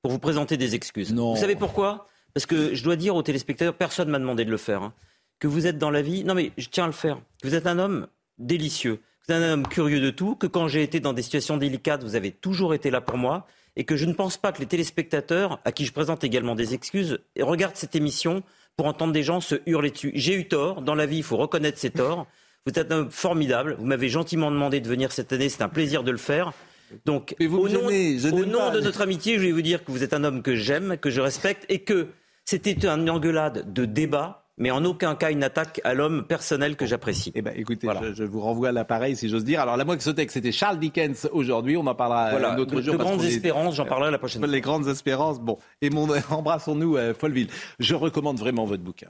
Pour vous présenter des excuses. Vous savez pourquoi? Parce que je dois dire aux téléspectateurs, personne ne m'a demandé de le faire, hein, que vous êtes dans la vie. Non, mais je tiens à le faire. Que vous êtes un homme délicieux. Vous êtes un homme curieux de tout. Que quand j'ai été dans des situations délicates, vous avez toujours été là pour moi. Et que je ne pense pas que les téléspectateurs, à qui je présente également des excuses, regardent cette émission pour entendre des gens se hurler dessus. J'ai eu tort. Dans la vie, il faut reconnaître ses torts. Vous êtes un homme formidable. Vous m'avez gentiment demandé de venir cette année. C'est un plaisir de le faire. Donc, au nom, de notre amitié, je vais vous dire que vous êtes un homme que j'aime, que je respecte et que c'était une engueulade de débat mais en aucun cas une attaque à l'homme personnel que j'apprécie. Eh ben, écoutez, je, vous renvoie à l'appareil, si j'ose dire. Alors, la Moixotec, c'était Charles Dickens aujourd'hui. On en parlera voilà, un autre de, jour. De grandes espérances, j'en parlerai la prochaine fois. Les grandes espérances, bon. Et mon, <laughs> embrassons-nous, euh, Folleville. Je recommande vraiment votre bouquin.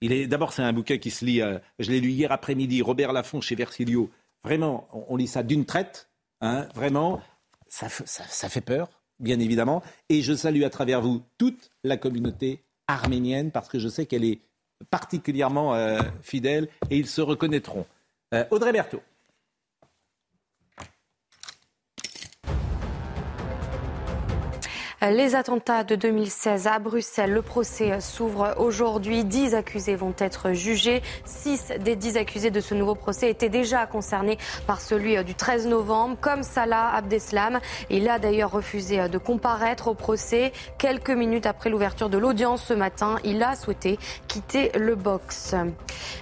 Il est d'abord c'est un bouquin qui se lit. Euh, je l'ai lu hier après-midi. Robert Laffont chez Versilio. Vraiment, on, lit ça d'une traite. Hein, vraiment, ça, fait peur, bien évidemment. Et je salue à travers vous toute la communauté arménienne parce que je sais qu'elle est particulièrement euh, fidèle et ils se reconnaîtront. Euh, Audrey Berthaud. Les attentats de 2016 à Bruxelles, le procès s'ouvre aujourd'hui. Dix accusés vont être jugés. Six des dix accusés de ce nouveau procès étaient déjà concernés par celui du 13 novembre, comme Salah Abdeslam. Il a d'ailleurs refusé de comparaître au procès. Quelques minutes après l'ouverture de l'audience ce matin, il a souhaité quitter le box.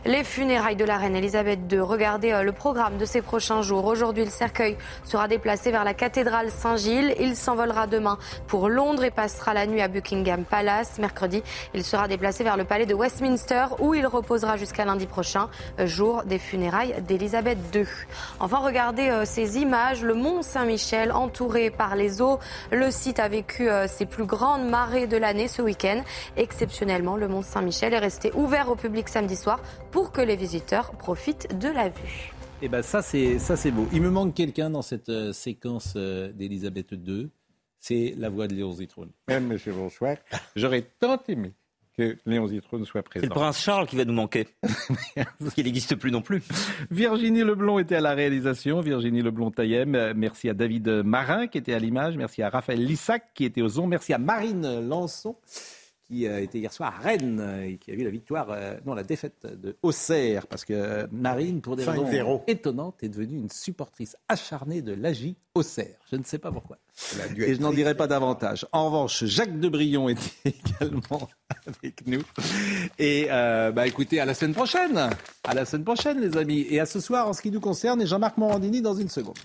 Les funérailles de la reine Elisabeth II. Regardez le programme de ces prochains jours. Aujourd'hui, le cercueil sera déplacé vers la cathédrale Saint-Gilles. Il s'envolera demain pour Londres et passera la nuit à Buckingham Palace. Mercredi, il sera déplacé vers le palais de Westminster où il reposera jusqu'à lundi prochain, jour des funérailles d'Elisabeth II. Enfin, regardez euh, ces images. Le mont Saint-Michel entouré par les eaux. Le site a vécu euh, ses plus grandes marées de l'année ce week-end. Exceptionnellement, le mont Saint-Michel est resté ouvert au public samedi soir pour que les visiteurs profitent de la vue. Eh ben ça c'est ça c'est beau. Il me manque quelqu'un dans cette euh, séquence d'Elisabeth II c'est la voix de Léon Zitrone. Même M. Bonsoir, j'aurais tant aimé que Léon Zitrone soit présent. C'est le prince Charles qui va nous manquer. Parce qu'il n'existe plus non plus. Virginie Leblond était à la réalisation. Virginie Leblond-Taillem. Merci à David Marin qui était à l'image. Merci à Raphaël Lissac qui était aux ondes. Merci à Marine Lançon qui a été hier soir à Rennes euh, et qui a vu la victoire, euh, non la défaite de Auxerre, parce que euh, Marine, pour des raisons 5-0. étonnantes, est devenue une supportrice acharnée de l'AJ Auxerre. Je ne sais pas pourquoi. Et je n'en dirai pas davantage. En revanche, Jacques Debrion était <laughs> également avec nous. Et euh, bah écoutez, à la semaine prochaine. À la semaine prochaine, les amis. Et à ce soir, en ce qui nous concerne, et Jean-Marc Morandini dans une seconde.